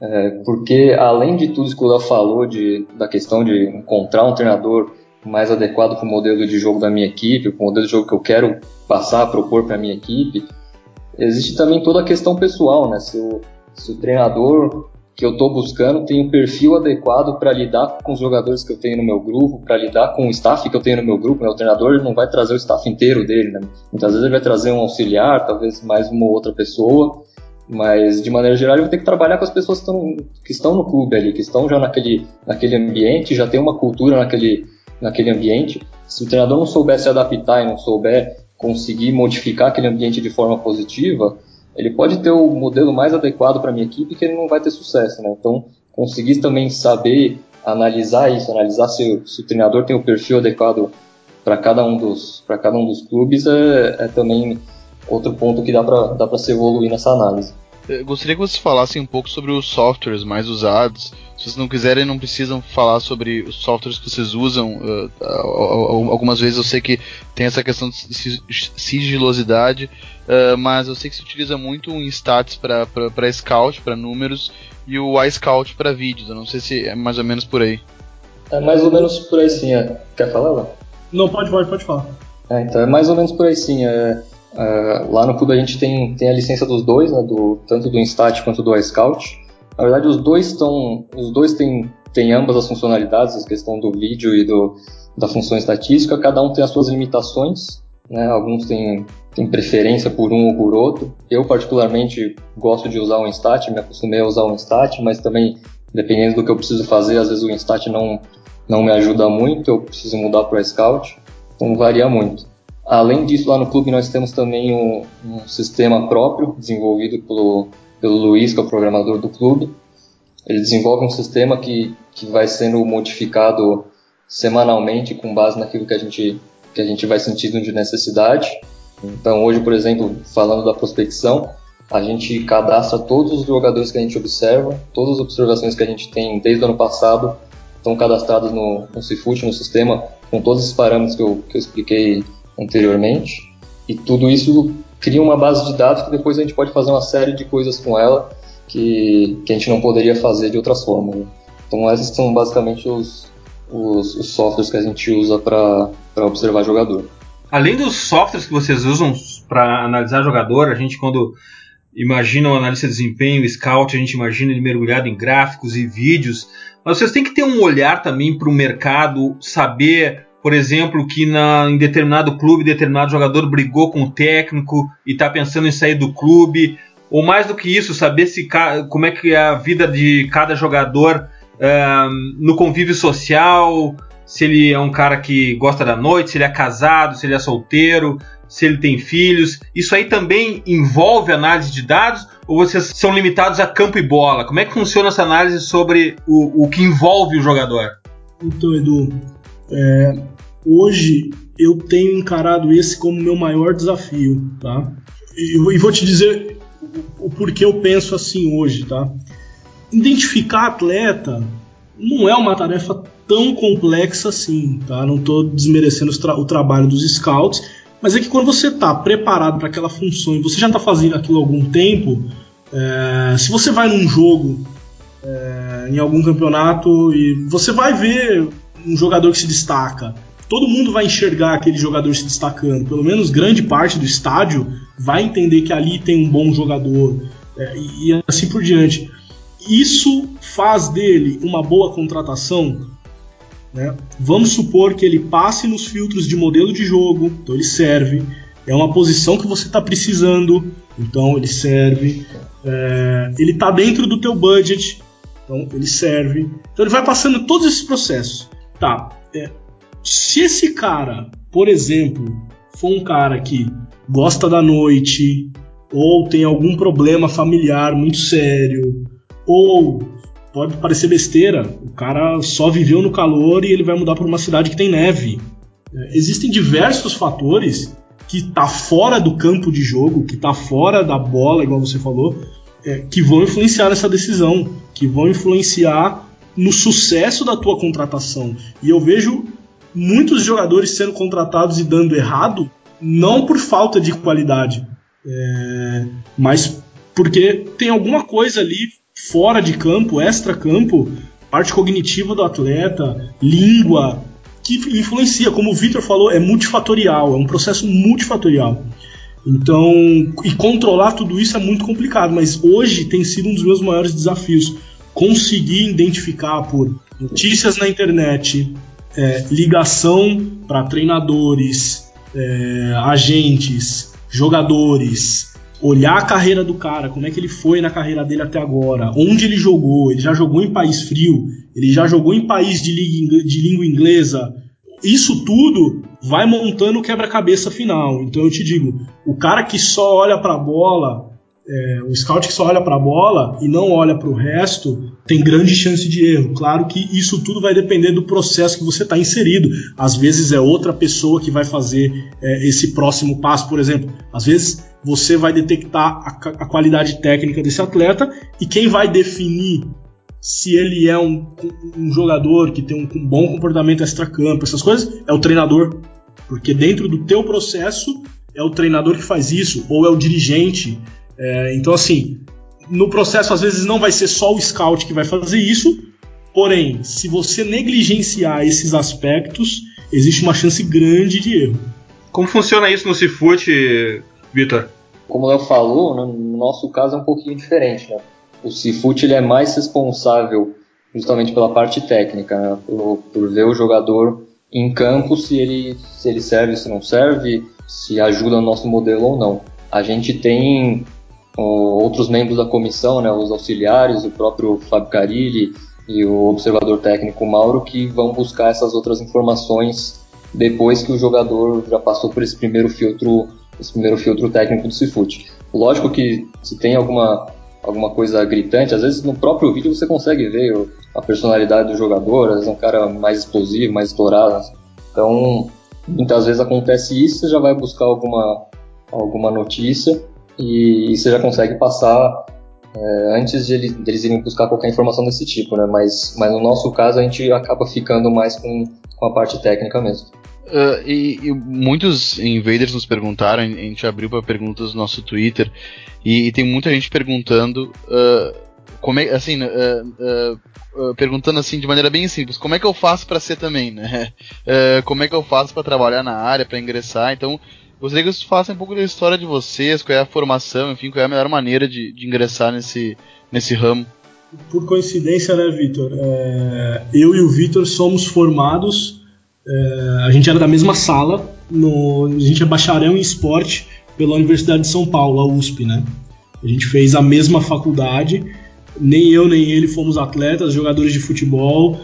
É, porque além de tudo isso que o Léo falou de, da questão de encontrar um treinador mais adequado para o modelo de jogo da minha equipe, para o modelo de jogo que eu quero passar, propor para a minha equipe, existe também toda a questão pessoal, né? Se se o treinador que eu estou buscando tem um perfil adequado para lidar com os jogadores que eu tenho no meu grupo, para lidar com o staff que eu tenho no meu grupo. Né? O treinador não vai trazer o staff inteiro dele, né? Muitas vezes ele vai trazer um auxiliar, talvez mais uma outra pessoa, mas de maneira geral ele vai ter que trabalhar com as pessoas que estão, que estão no clube ali, que estão já naquele, naquele ambiente, já tem uma cultura naquele, naquele ambiente. Se o treinador não souber se adaptar e não souber conseguir modificar aquele ambiente de forma positiva, ele pode ter o modelo mais adequado para minha equipe que ele não vai ter sucesso, né? Então, conseguir também saber analisar isso, analisar se, se o treinador tem o perfil adequado para cada um dos para cada um dos clubes é, é também outro ponto que dá para dá para se evoluir nessa análise. Eu gostaria que vocês falassem um pouco sobre os softwares mais usados. Se vocês não quiserem, não precisam falar sobre os softwares que vocês usam. Uh, algumas vezes eu sei que tem essa questão de sigilosidade, uh, mas eu sei que se utiliza muito o Instats para Scout, para números, e o iScout para vídeos. Eu não sei se é mais ou menos por aí. É mais ou menos por aí sim. É. Quer falar, lá? Não, pode, pode, pode falar. É, então é mais ou menos por aí sim. É Uh, lá no clube a gente tem, tem a licença dos dois, né, do, tanto do Instat quanto do iScout. Na verdade, os dois estão, os dois têm, têm ambas as funcionalidades, a questão do vídeo e do, da função estatística. Cada um tem as suas limitações. Né, alguns têm, têm preferência por um ou por outro. Eu particularmente gosto de usar o Instat, me acostumei a usar o Instat, mas também dependendo do que eu preciso fazer, às vezes o Instat não não me ajuda muito. Eu preciso mudar para o iScout. Então varia muito. Além disso, lá no clube nós temos também um, um sistema próprio desenvolvido pelo, pelo Luiz, que é o programador do clube. Ele desenvolve um sistema que, que vai sendo modificado semanalmente com base naquilo que a gente, que a gente vai sentindo de necessidade. Então, hoje, por exemplo, falando da prospecção, a gente cadastra todos os jogadores que a gente observa, todas as observações que a gente tem desde o ano passado estão cadastradas no, no Cifut, no sistema, com todos os parâmetros que eu, que eu expliquei anteriormente. E tudo isso cria uma base de dados que depois a gente pode fazer uma série de coisas com ela que, que a gente não poderia fazer de outras formas. Né? Então, esses são basicamente os, os, os softwares que a gente usa para observar jogador. Além dos softwares que vocês usam para analisar jogador, a gente quando imagina o analista de desempenho, scout, a gente imagina ele mergulhado em gráficos e vídeos, mas vocês têm que ter um olhar também para o mercado, saber por exemplo, que na, em determinado clube, determinado jogador brigou com o técnico e está pensando em sair do clube, ou mais do que isso, saber se como é que é a vida de cada jogador no convívio social, se ele é um cara que gosta da noite, se ele é casado, se ele é solteiro, se ele tem filhos. Isso aí também envolve análise de dados ou vocês são limitados a campo e bola? Como é que funciona essa análise sobre o, o que envolve o jogador? Então, Edu, é, hoje eu tenho encarado esse como meu maior desafio, tá? E, e vou te dizer o, o porquê eu penso assim hoje, tá? Identificar atleta não é uma tarefa tão complexa assim, tá? Não estou desmerecendo tra o trabalho dos scouts Mas é que quando você está preparado para aquela função e você já está fazendo aquilo há algum tempo, é, se você vai num jogo, é, em algum campeonato, e você vai ver um jogador que se destaca, todo mundo vai enxergar aquele jogador se destacando, pelo menos grande parte do estádio vai entender que ali tem um bom jogador é, e, e assim por diante. Isso faz dele uma boa contratação? Né? Vamos supor que ele passe nos filtros de modelo de jogo, então ele serve. É uma posição que você está precisando, então ele serve. É, ele está dentro do teu budget, então ele serve. Então ele vai passando todos esses processos. Tá. É, se esse cara, por exemplo, for um cara que gosta da noite, ou tem algum problema familiar muito sério, ou pode parecer besteira, o cara só viveu no calor e ele vai mudar para uma cidade que tem neve. É, existem diversos fatores que tá fora do campo de jogo, que tá fora da bola, igual você falou, é, que vão influenciar nessa decisão, que vão influenciar no sucesso da tua contratação. E eu vejo muitos jogadores sendo contratados e dando errado, não por falta de qualidade, é, mas porque tem alguma coisa ali fora de campo, extra-campo, parte cognitiva do atleta, língua, que influencia. Como o Victor falou, é multifatorial, é um processo multifatorial. Então, e controlar tudo isso é muito complicado, mas hoje tem sido um dos meus maiores desafios. Conseguir identificar por notícias na internet, é, ligação para treinadores, é, agentes, jogadores, olhar a carreira do cara, como é que ele foi na carreira dele até agora, onde ele jogou, ele já jogou em país frio, ele já jogou em país de, de língua inglesa. Isso tudo vai montando o quebra-cabeça final. Então eu te digo, o cara que só olha para a bola, é, o scout que só olha para a bola e não olha para o resto, tem grande chance de erro. Claro que isso tudo vai depender do processo que você está inserido. Às vezes é outra pessoa que vai fazer é, esse próximo passo, por exemplo. Às vezes você vai detectar a, a qualidade técnica desse atleta e quem vai definir se ele é um, um jogador que tem um, um bom comportamento extra-campo, essas coisas, é o treinador. Porque dentro do teu processo é o treinador que faz isso, ou é o dirigente. É, então, assim, no processo às vezes não vai ser só o scout que vai fazer isso, porém, se você negligenciar esses aspectos, existe uma chance grande de erro. Como funciona isso no Cifute, Vitor? Como o Léo falou, né, no nosso caso é um pouquinho diferente. Né? O Cifute ele é mais responsável justamente pela parte técnica, né? por, por ver o jogador em campo se ele, se ele serve, se não serve, se ajuda no nosso modelo ou não. A gente tem outros membros da comissão, né, os auxiliares, o próprio Fábio Carilli e o observador técnico Mauro, que vão buscar essas outras informações depois que o jogador já passou por esse primeiro filtro, esse primeiro filtro técnico do Cifute. Lógico que se tem alguma alguma coisa gritante, às vezes no próprio vídeo você consegue ver a personalidade do jogador, às vezes é um cara mais explosivo, mais estourado. Então, muitas vezes acontece isso, você já vai buscar alguma alguma notícia e, você já consegue passar é, antes de, de, eles irem buscar qualquer informação desse tipo, né? Mas, mas no nosso caso a gente acaba ficando mais com, com a parte técnica mesmo. Uh, e, e, muitos invaders nos perguntaram, a gente abriu para perguntas no nosso Twitter, e, e, tem muita gente perguntando uh, como é, assim, uh, perguntando assim de maneira bem simples, como é que eu faço para ser também, né? como é que eu faço para trabalhar na área, para ingressar? Então, Gostaria que vocês façam um pouco da história de vocês, qual é a formação, enfim, qual é a melhor maneira de, de ingressar nesse, nesse ramo. Por coincidência, né, Vitor? É, eu e o Vitor somos formados, é, a gente era da mesma sala, no, a gente é bacharel em esporte pela Universidade de São Paulo, a USP, né? A gente fez a mesma faculdade, nem eu nem ele fomos atletas, jogadores de futebol,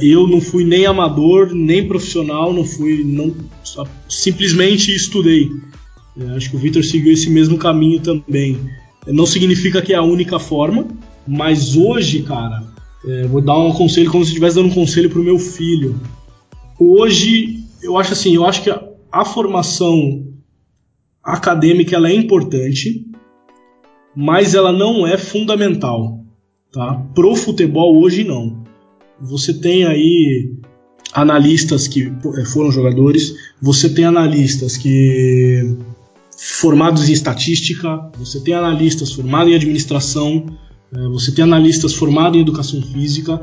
eu não fui nem amador, nem profissional, não fui, não, simplesmente estudei. É, acho que o Victor seguiu esse mesmo caminho também. É, não significa que é a única forma, mas hoje, cara, é, vou dar um conselho como se estivesse dando um conselho para o meu filho. Hoje, eu acho assim, eu acho que a, a formação acadêmica ela é importante, mas ela não é fundamental, tá? Pro futebol hoje não você tem aí analistas que eh, foram jogadores, você tem analistas que formados em estatística, você tem analistas formados em administração, eh, você tem analistas formados em educação física.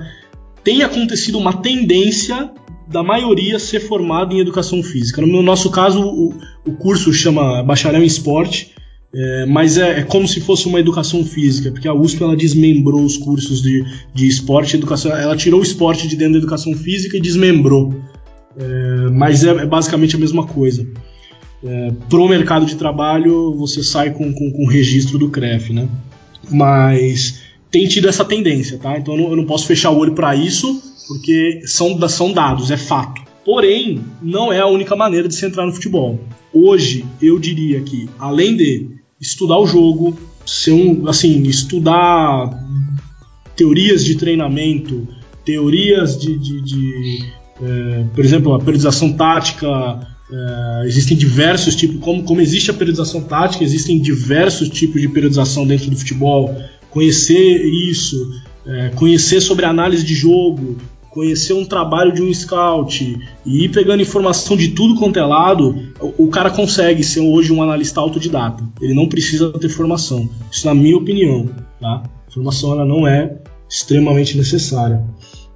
Tem acontecido uma tendência da maioria ser formado em educação física. No nosso caso, o, o curso chama Bacharel em Esporte, é, mas é, é, como se fosse uma educação física, porque a USP ela desmembrou os cursos de, de esporte educação. Ela tirou o esporte de dentro da educação física e desmembrou. É, mas é, é, basicamente a mesma coisa. É, Para o mercado de trabalho, você sai com, com, com o registro do CREF, né? Mas tem tido essa tendência, tá? Então eu não, eu não posso fechar o olho para isso, porque são, são dados, é fato. Porém, não é a única maneira de se entrar no futebol. Hoje, eu diria que, além de estudar o jogo, ser um, assim, estudar teorias de treinamento, teorias de, de, de é, por exemplo, a periodização tática. É, existem diversos tipos, como, como existe a periodização tática, existem diversos tipos de periodização dentro do futebol. Conhecer isso, é, conhecer sobre análise de jogo, conhecer um trabalho de um scout e ir pegando informação de tudo quanto é lado, o, o cara consegue ser hoje um analista autodidata. Ele não precisa ter formação. Isso na minha opinião, tá? Formação ela não é extremamente necessária.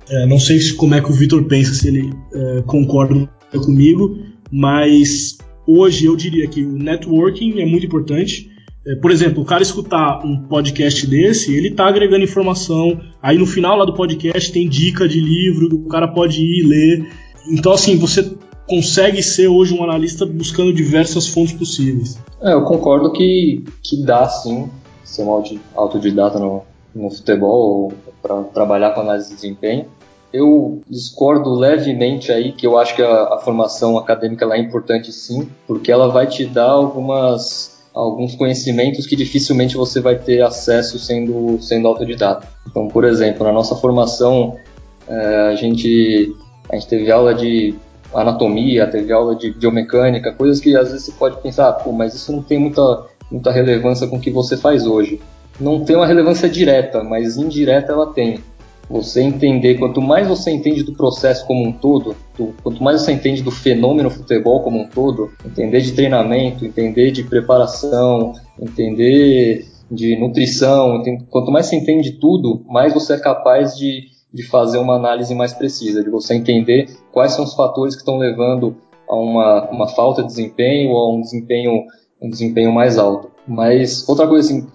É, não sei se, como é que o Vitor pensa, se ele é, concorda comigo, mas hoje eu diria que o networking é muito importante. É, por exemplo, o cara escutar um podcast desse, ele tá agregando informação. Aí no final lá do podcast tem dica de livro, o cara pode ir ler. Então, assim, você consegue ser hoje um analista buscando diversas fontes possíveis. É, eu concordo que, que dá sim ser um autodidata no, no futebol para trabalhar com análise de desempenho. Eu discordo levemente aí que eu acho que a, a formação acadêmica é importante sim, porque ela vai te dar algumas alguns conhecimentos que dificilmente você vai ter acesso sendo, sendo autodidata. Então, por exemplo, na nossa formação, é, a, gente, a gente teve aula de anatomia, teve aula de biomecânica, coisas que às vezes você pode pensar, pô, mas isso não tem muita, muita relevância com o que você faz hoje. Não tem uma relevância direta, mas indireta ela tem. Você entender, quanto mais você entende do processo como um todo, do, quanto mais você entende do fenômeno futebol como um todo, entender de treinamento, entender de preparação, entender de nutrição, entende, quanto mais você entende tudo, mais você é capaz de, de fazer uma análise mais precisa, de você entender quais são os fatores que estão levando a uma, uma falta de desempenho ou a um desempenho, um desempenho mais alto. Mas outra coisa assim,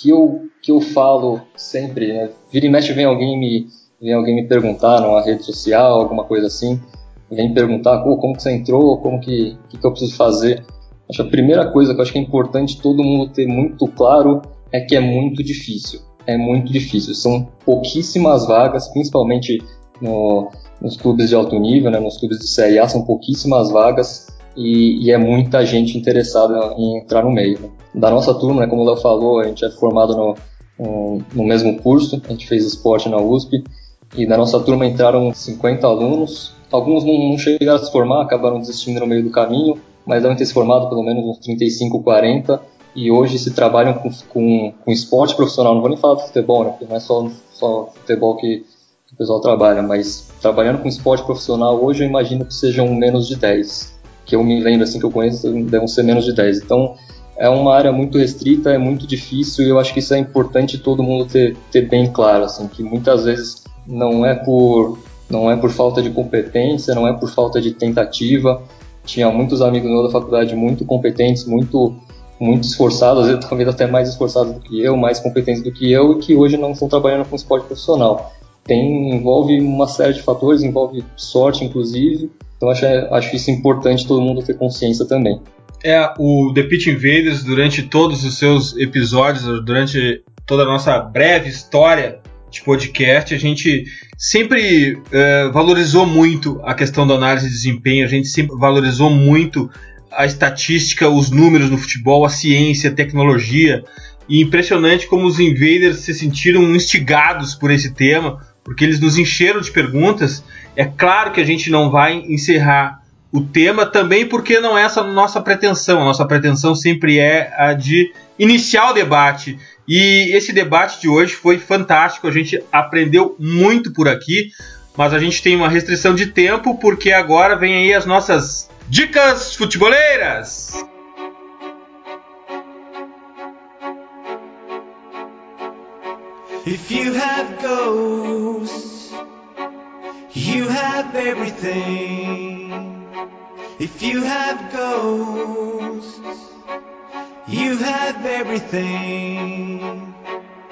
que eu, que eu falo sempre, né? Vira e mexe vem alguém me, vem alguém me perguntar numa rede social, alguma coisa assim, vem perguntar como que você entrou, como que, que, que eu preciso fazer. Acho que a primeira coisa que eu acho que é importante todo mundo ter muito claro é que é muito difícil. É muito difícil. São pouquíssimas vagas, principalmente no, nos clubes de alto nível, né, nos clubes de Série A, são pouquíssimas vagas e, e é muita gente interessada em entrar no meio. Né? Da nossa turma, né, como o Léo falou, a gente é formado no, no, mesmo curso, a gente fez esporte na USP, e da nossa turma entraram 50 alunos. Alguns não, não chegaram a se formar, acabaram desistindo no meio do caminho, mas devem ter se formado pelo menos uns 35, 40, e hoje se trabalham com, com, com esporte profissional. Não vou nem falar do futebol, né, porque não é só, só futebol que o pessoal trabalha, mas trabalhando com esporte profissional hoje eu imagino que sejam menos de 10 que eu me lembro, assim, que eu conheço, devem ser menos de 10. Então, é uma área muito restrita, é muito difícil e eu acho que isso é importante todo mundo ter, ter bem claro, assim, que muitas vezes não é por não é por falta de competência, não é por falta de tentativa. Tinha muitos amigos meus da faculdade muito competentes, muito muito esforçados, às vezes talvez até mais esforçados do que eu, mais competentes do que eu, e que hoje não estão trabalhando com esporte profissional. Tem envolve uma série de fatores, envolve sorte inclusive, então acho, acho isso importante todo mundo ter consciência também. É, o The Pitch Invaders, durante todos os seus episódios, durante toda a nossa breve história de podcast, a gente sempre uh, valorizou muito a questão da análise de desempenho, a gente sempre valorizou muito a estatística, os números no futebol, a ciência, a tecnologia. E impressionante como os invaders se sentiram instigados por esse tema, porque eles nos encheram de perguntas é claro que a gente não vai encerrar o tema também porque não é essa a nossa pretensão. A nossa pretensão sempre é a de iniciar o debate. E esse debate de hoje foi fantástico. A gente aprendeu muito por aqui. mas a gente tem uma restrição de tempo porque agora vem aí as nossas dicas futeboleiras. If you have ghosts, you have everything. If you have ghosts, you have everything.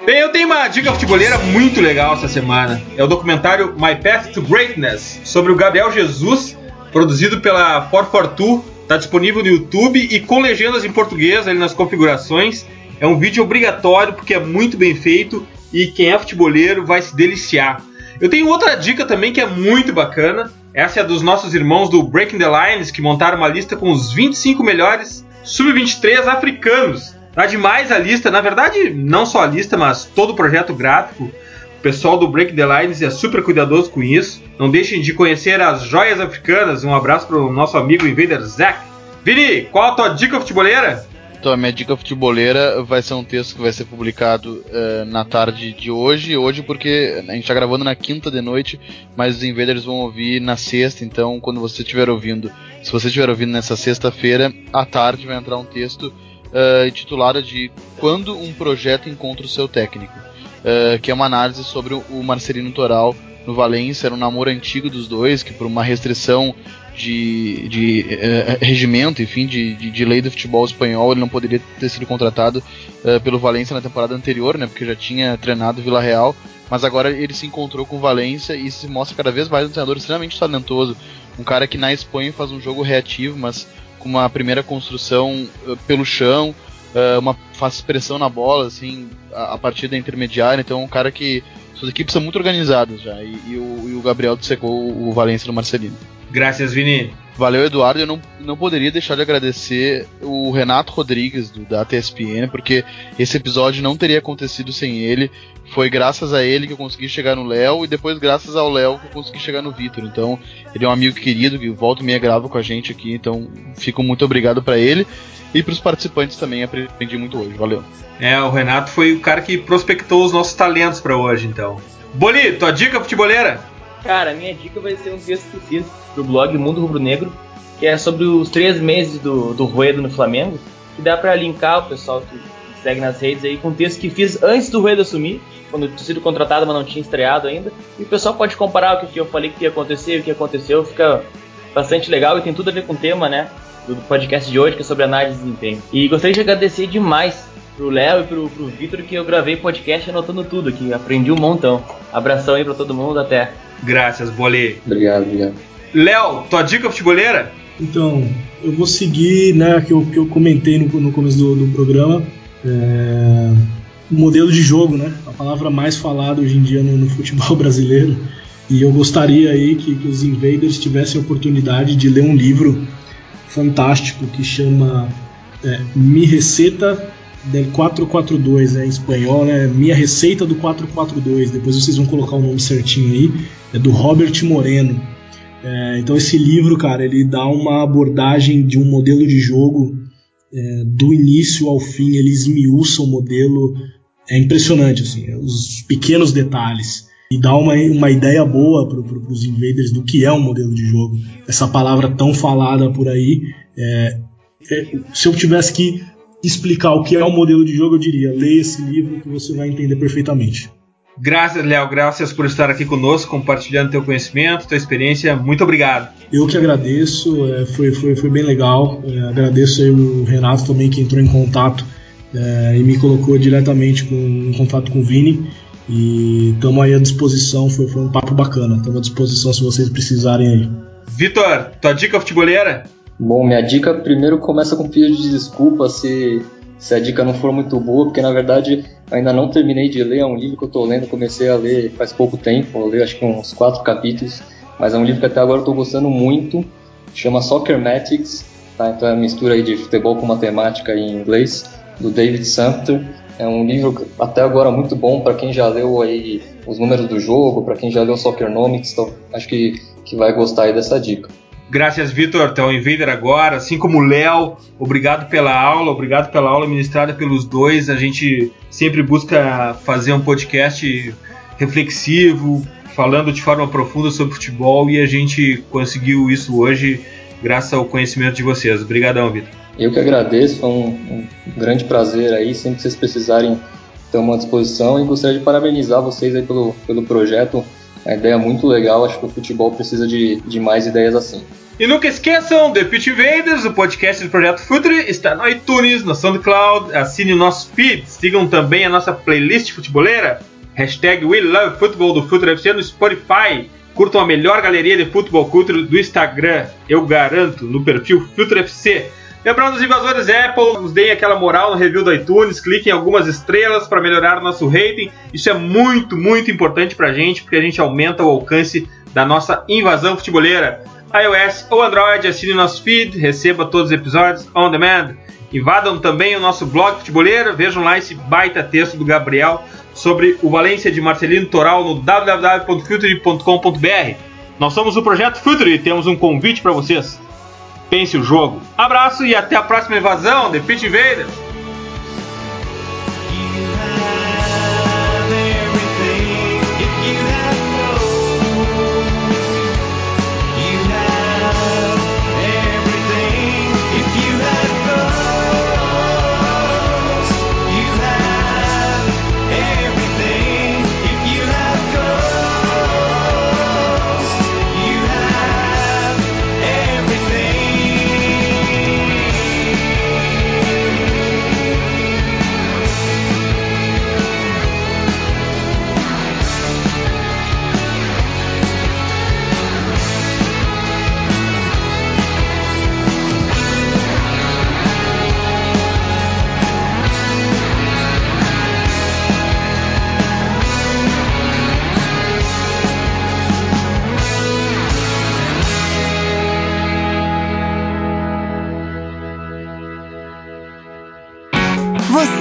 Bem, eu tenho uma dica futeboleira muito legal essa semana. É o documentário My Path to Greatness, sobre o Gabriel Jesus, produzido pela 442. Está disponível no YouTube e com legendas em português ali nas configurações. É um vídeo obrigatório porque é muito bem feito e quem é futeboleiro vai se deliciar. Eu tenho outra dica também que é muito bacana. Essa é dos nossos irmãos do Breaking the Lines, que montaram uma lista com os 25 melhores sub-23 africanos. Tá demais a lista, na verdade, não só a lista, mas todo o projeto gráfico. O pessoal do Breaking the Lines é super cuidadoso com isso. Não deixem de conhecer as joias africanas. Um abraço para o nosso amigo Invader Zack. Vini, qual a tua dica futeboleira? Então, a minha dica futeboleira vai ser um texto que vai ser publicado uh, na tarde de hoje. Hoje, porque a gente está gravando na quinta de noite, mas os Invaders vão ouvir na sexta. Então, quando você estiver ouvindo, se você estiver ouvindo nessa sexta-feira, à tarde vai entrar um texto uh, intitulado de Quando um projeto encontra o seu técnico, uh, que é uma análise sobre o Marcelino Toral no Valência. Era um namoro antigo dos dois, que por uma restrição de, de uh, regimento, enfim, de, de, de, lei do futebol espanhol, ele não poderia ter sido contratado uh, pelo Valência na temporada anterior, né, porque já tinha treinado Vila Real, mas agora ele se encontrou com o Valência e se mostra cada vez mais um treinador extremamente talentoso, um cara que na Espanha faz um jogo reativo, mas com uma primeira construção uh, pelo chão, uma faz pressão na bola, assim, a, a partida intermediária, então é um cara que suas equipes são muito organizadas já, e, e, o, e o, Gabriel secou o, o Valência no Marcelino. Graças, Vini. Valeu, Eduardo. Eu não, não poderia deixar de agradecer o Renato Rodrigues, do, da TSPN, porque esse episódio não teria acontecido sem ele. Foi graças a ele que eu consegui chegar no Léo e depois graças ao Léo que eu consegui chegar no Vitor. Então, ele é um amigo querido que volta e meia grava com a gente aqui. Então, fico muito obrigado para ele. E para os participantes também, aprendi muito hoje. Valeu. É, o Renato foi o cara que prospectou os nossos talentos para hoje, então. Boli, tua dica futeboleira? Cara, minha dica vai ser um texto que fiz do blog Mundo Rubro Negro, que é sobre os três meses do, do Ruedo no Flamengo, que dá para linkar o pessoal que segue nas redes aí com um texto que fiz antes do Ruedo assumir, quando eu tinha sido contratado, mas não tinha estreado ainda. E o pessoal pode comparar o que eu falei que ia acontecer o que aconteceu, fica bastante legal e tem tudo a ver com o tema, né? Do podcast de hoje, que é sobre análise de desempenho. E gostaria de agradecer demais pro Léo e pro, pro Vitor que eu gravei podcast anotando tudo aqui. Aprendi um montão. Abração aí pra todo mundo, até. Graças, Bolê. Obrigado, obrigado. Léo, tua dica futeboleira? Então, eu vou seguir, né, que eu, que eu comentei no, no começo do, do programa, é, o modelo de jogo, né, a palavra mais falada hoje em dia no, no futebol brasileiro, e eu gostaria aí que, que, os invaders tivessem a oportunidade de ler um livro fantástico que chama é, Mi Receta del 442, é em espanhol, né, Minha Receita do 442, depois vocês vão colocar o nome certinho aí, é do Robert Moreno, é, então esse livro, cara, ele dá uma abordagem de um modelo de jogo é, do início ao fim, ele esmiuça o modelo, é impressionante, assim, é, os pequenos detalhes. E dá uma, uma ideia boa para pro, os invaders do que é um modelo de jogo. Essa palavra tão falada por aí. É, é, se eu tivesse que explicar o que é um modelo de jogo, eu diria: leia esse livro que você vai entender perfeitamente. Graças, Léo, graças por estar aqui conosco, compartilhando teu conhecimento, tua experiência. Muito obrigado. Eu que agradeço, é, foi, foi, foi bem legal. É, agradeço aí o Renato também que entrou em contato é, e me colocou diretamente com, em contato com o Vini. E estamos aí à disposição, foi, foi um papo bacana. Estamos à disposição se vocês precisarem aí. Vitor, tua dica futebolera? Bom, minha dica primeiro começa com pedido de desculpa se, se a dica não for muito boa, porque na verdade Ainda não terminei de ler, é um livro que eu estou lendo, comecei a ler faz pouco tempo, eu li acho que uns quatro capítulos, mas é um livro que até agora eu estou gostando muito, chama Soccermatics, tá? então é uma mistura aí de futebol com matemática em inglês, do David Sumter. É um livro até agora muito bom para quem já leu aí os números do jogo, para quem já leu Soccernomics, então acho que, que vai gostar aí dessa dica. Graças, Vitor. Então, Invader agora, assim como o Léo, obrigado pela aula, obrigado pela aula ministrada pelos dois. A gente sempre busca fazer um podcast reflexivo, falando de forma profunda sobre futebol e a gente conseguiu isso hoje graças ao conhecimento de vocês. Obrigadão, Vitor. Eu que agradeço, foi um, um, grande prazer aí, sempre que vocês precisarem estamos à disposição e gostaria de parabenizar vocês aí pelo, pelo projeto, a ideia é muito legal, acho que o futebol precisa de, de mais ideias assim. E nunca esqueçam, The Pitch Invaders, o podcast do Projeto Futre, está no iTunes, no SoundCloud, assine o nosso feed, sigam também a nossa playlist futeboleira, hashtag We Love Football do Futre FC no Spotify, curtam a melhor galeria de futebol culture do Instagram, eu garanto, no perfil Futre FC. Lembrando os invasores Apple, nos deem aquela moral no review do iTunes, cliquem em algumas estrelas para melhorar nosso rating. Isso é muito, muito importante para a gente, porque a gente aumenta o alcance da nossa invasão futeboleira iOS ou Android, assine nosso feed, receba todos os episódios on demand. Invadam também o nosso blog Futeboleiro, vejam lá esse baita texto do Gabriel sobre o Valência de Marcelino Toral no www.future.com.br. Nós somos o Projeto Future e temos um convite para vocês. Pense o jogo. Abraço e até a próxima invasão, The Pitch Invaders!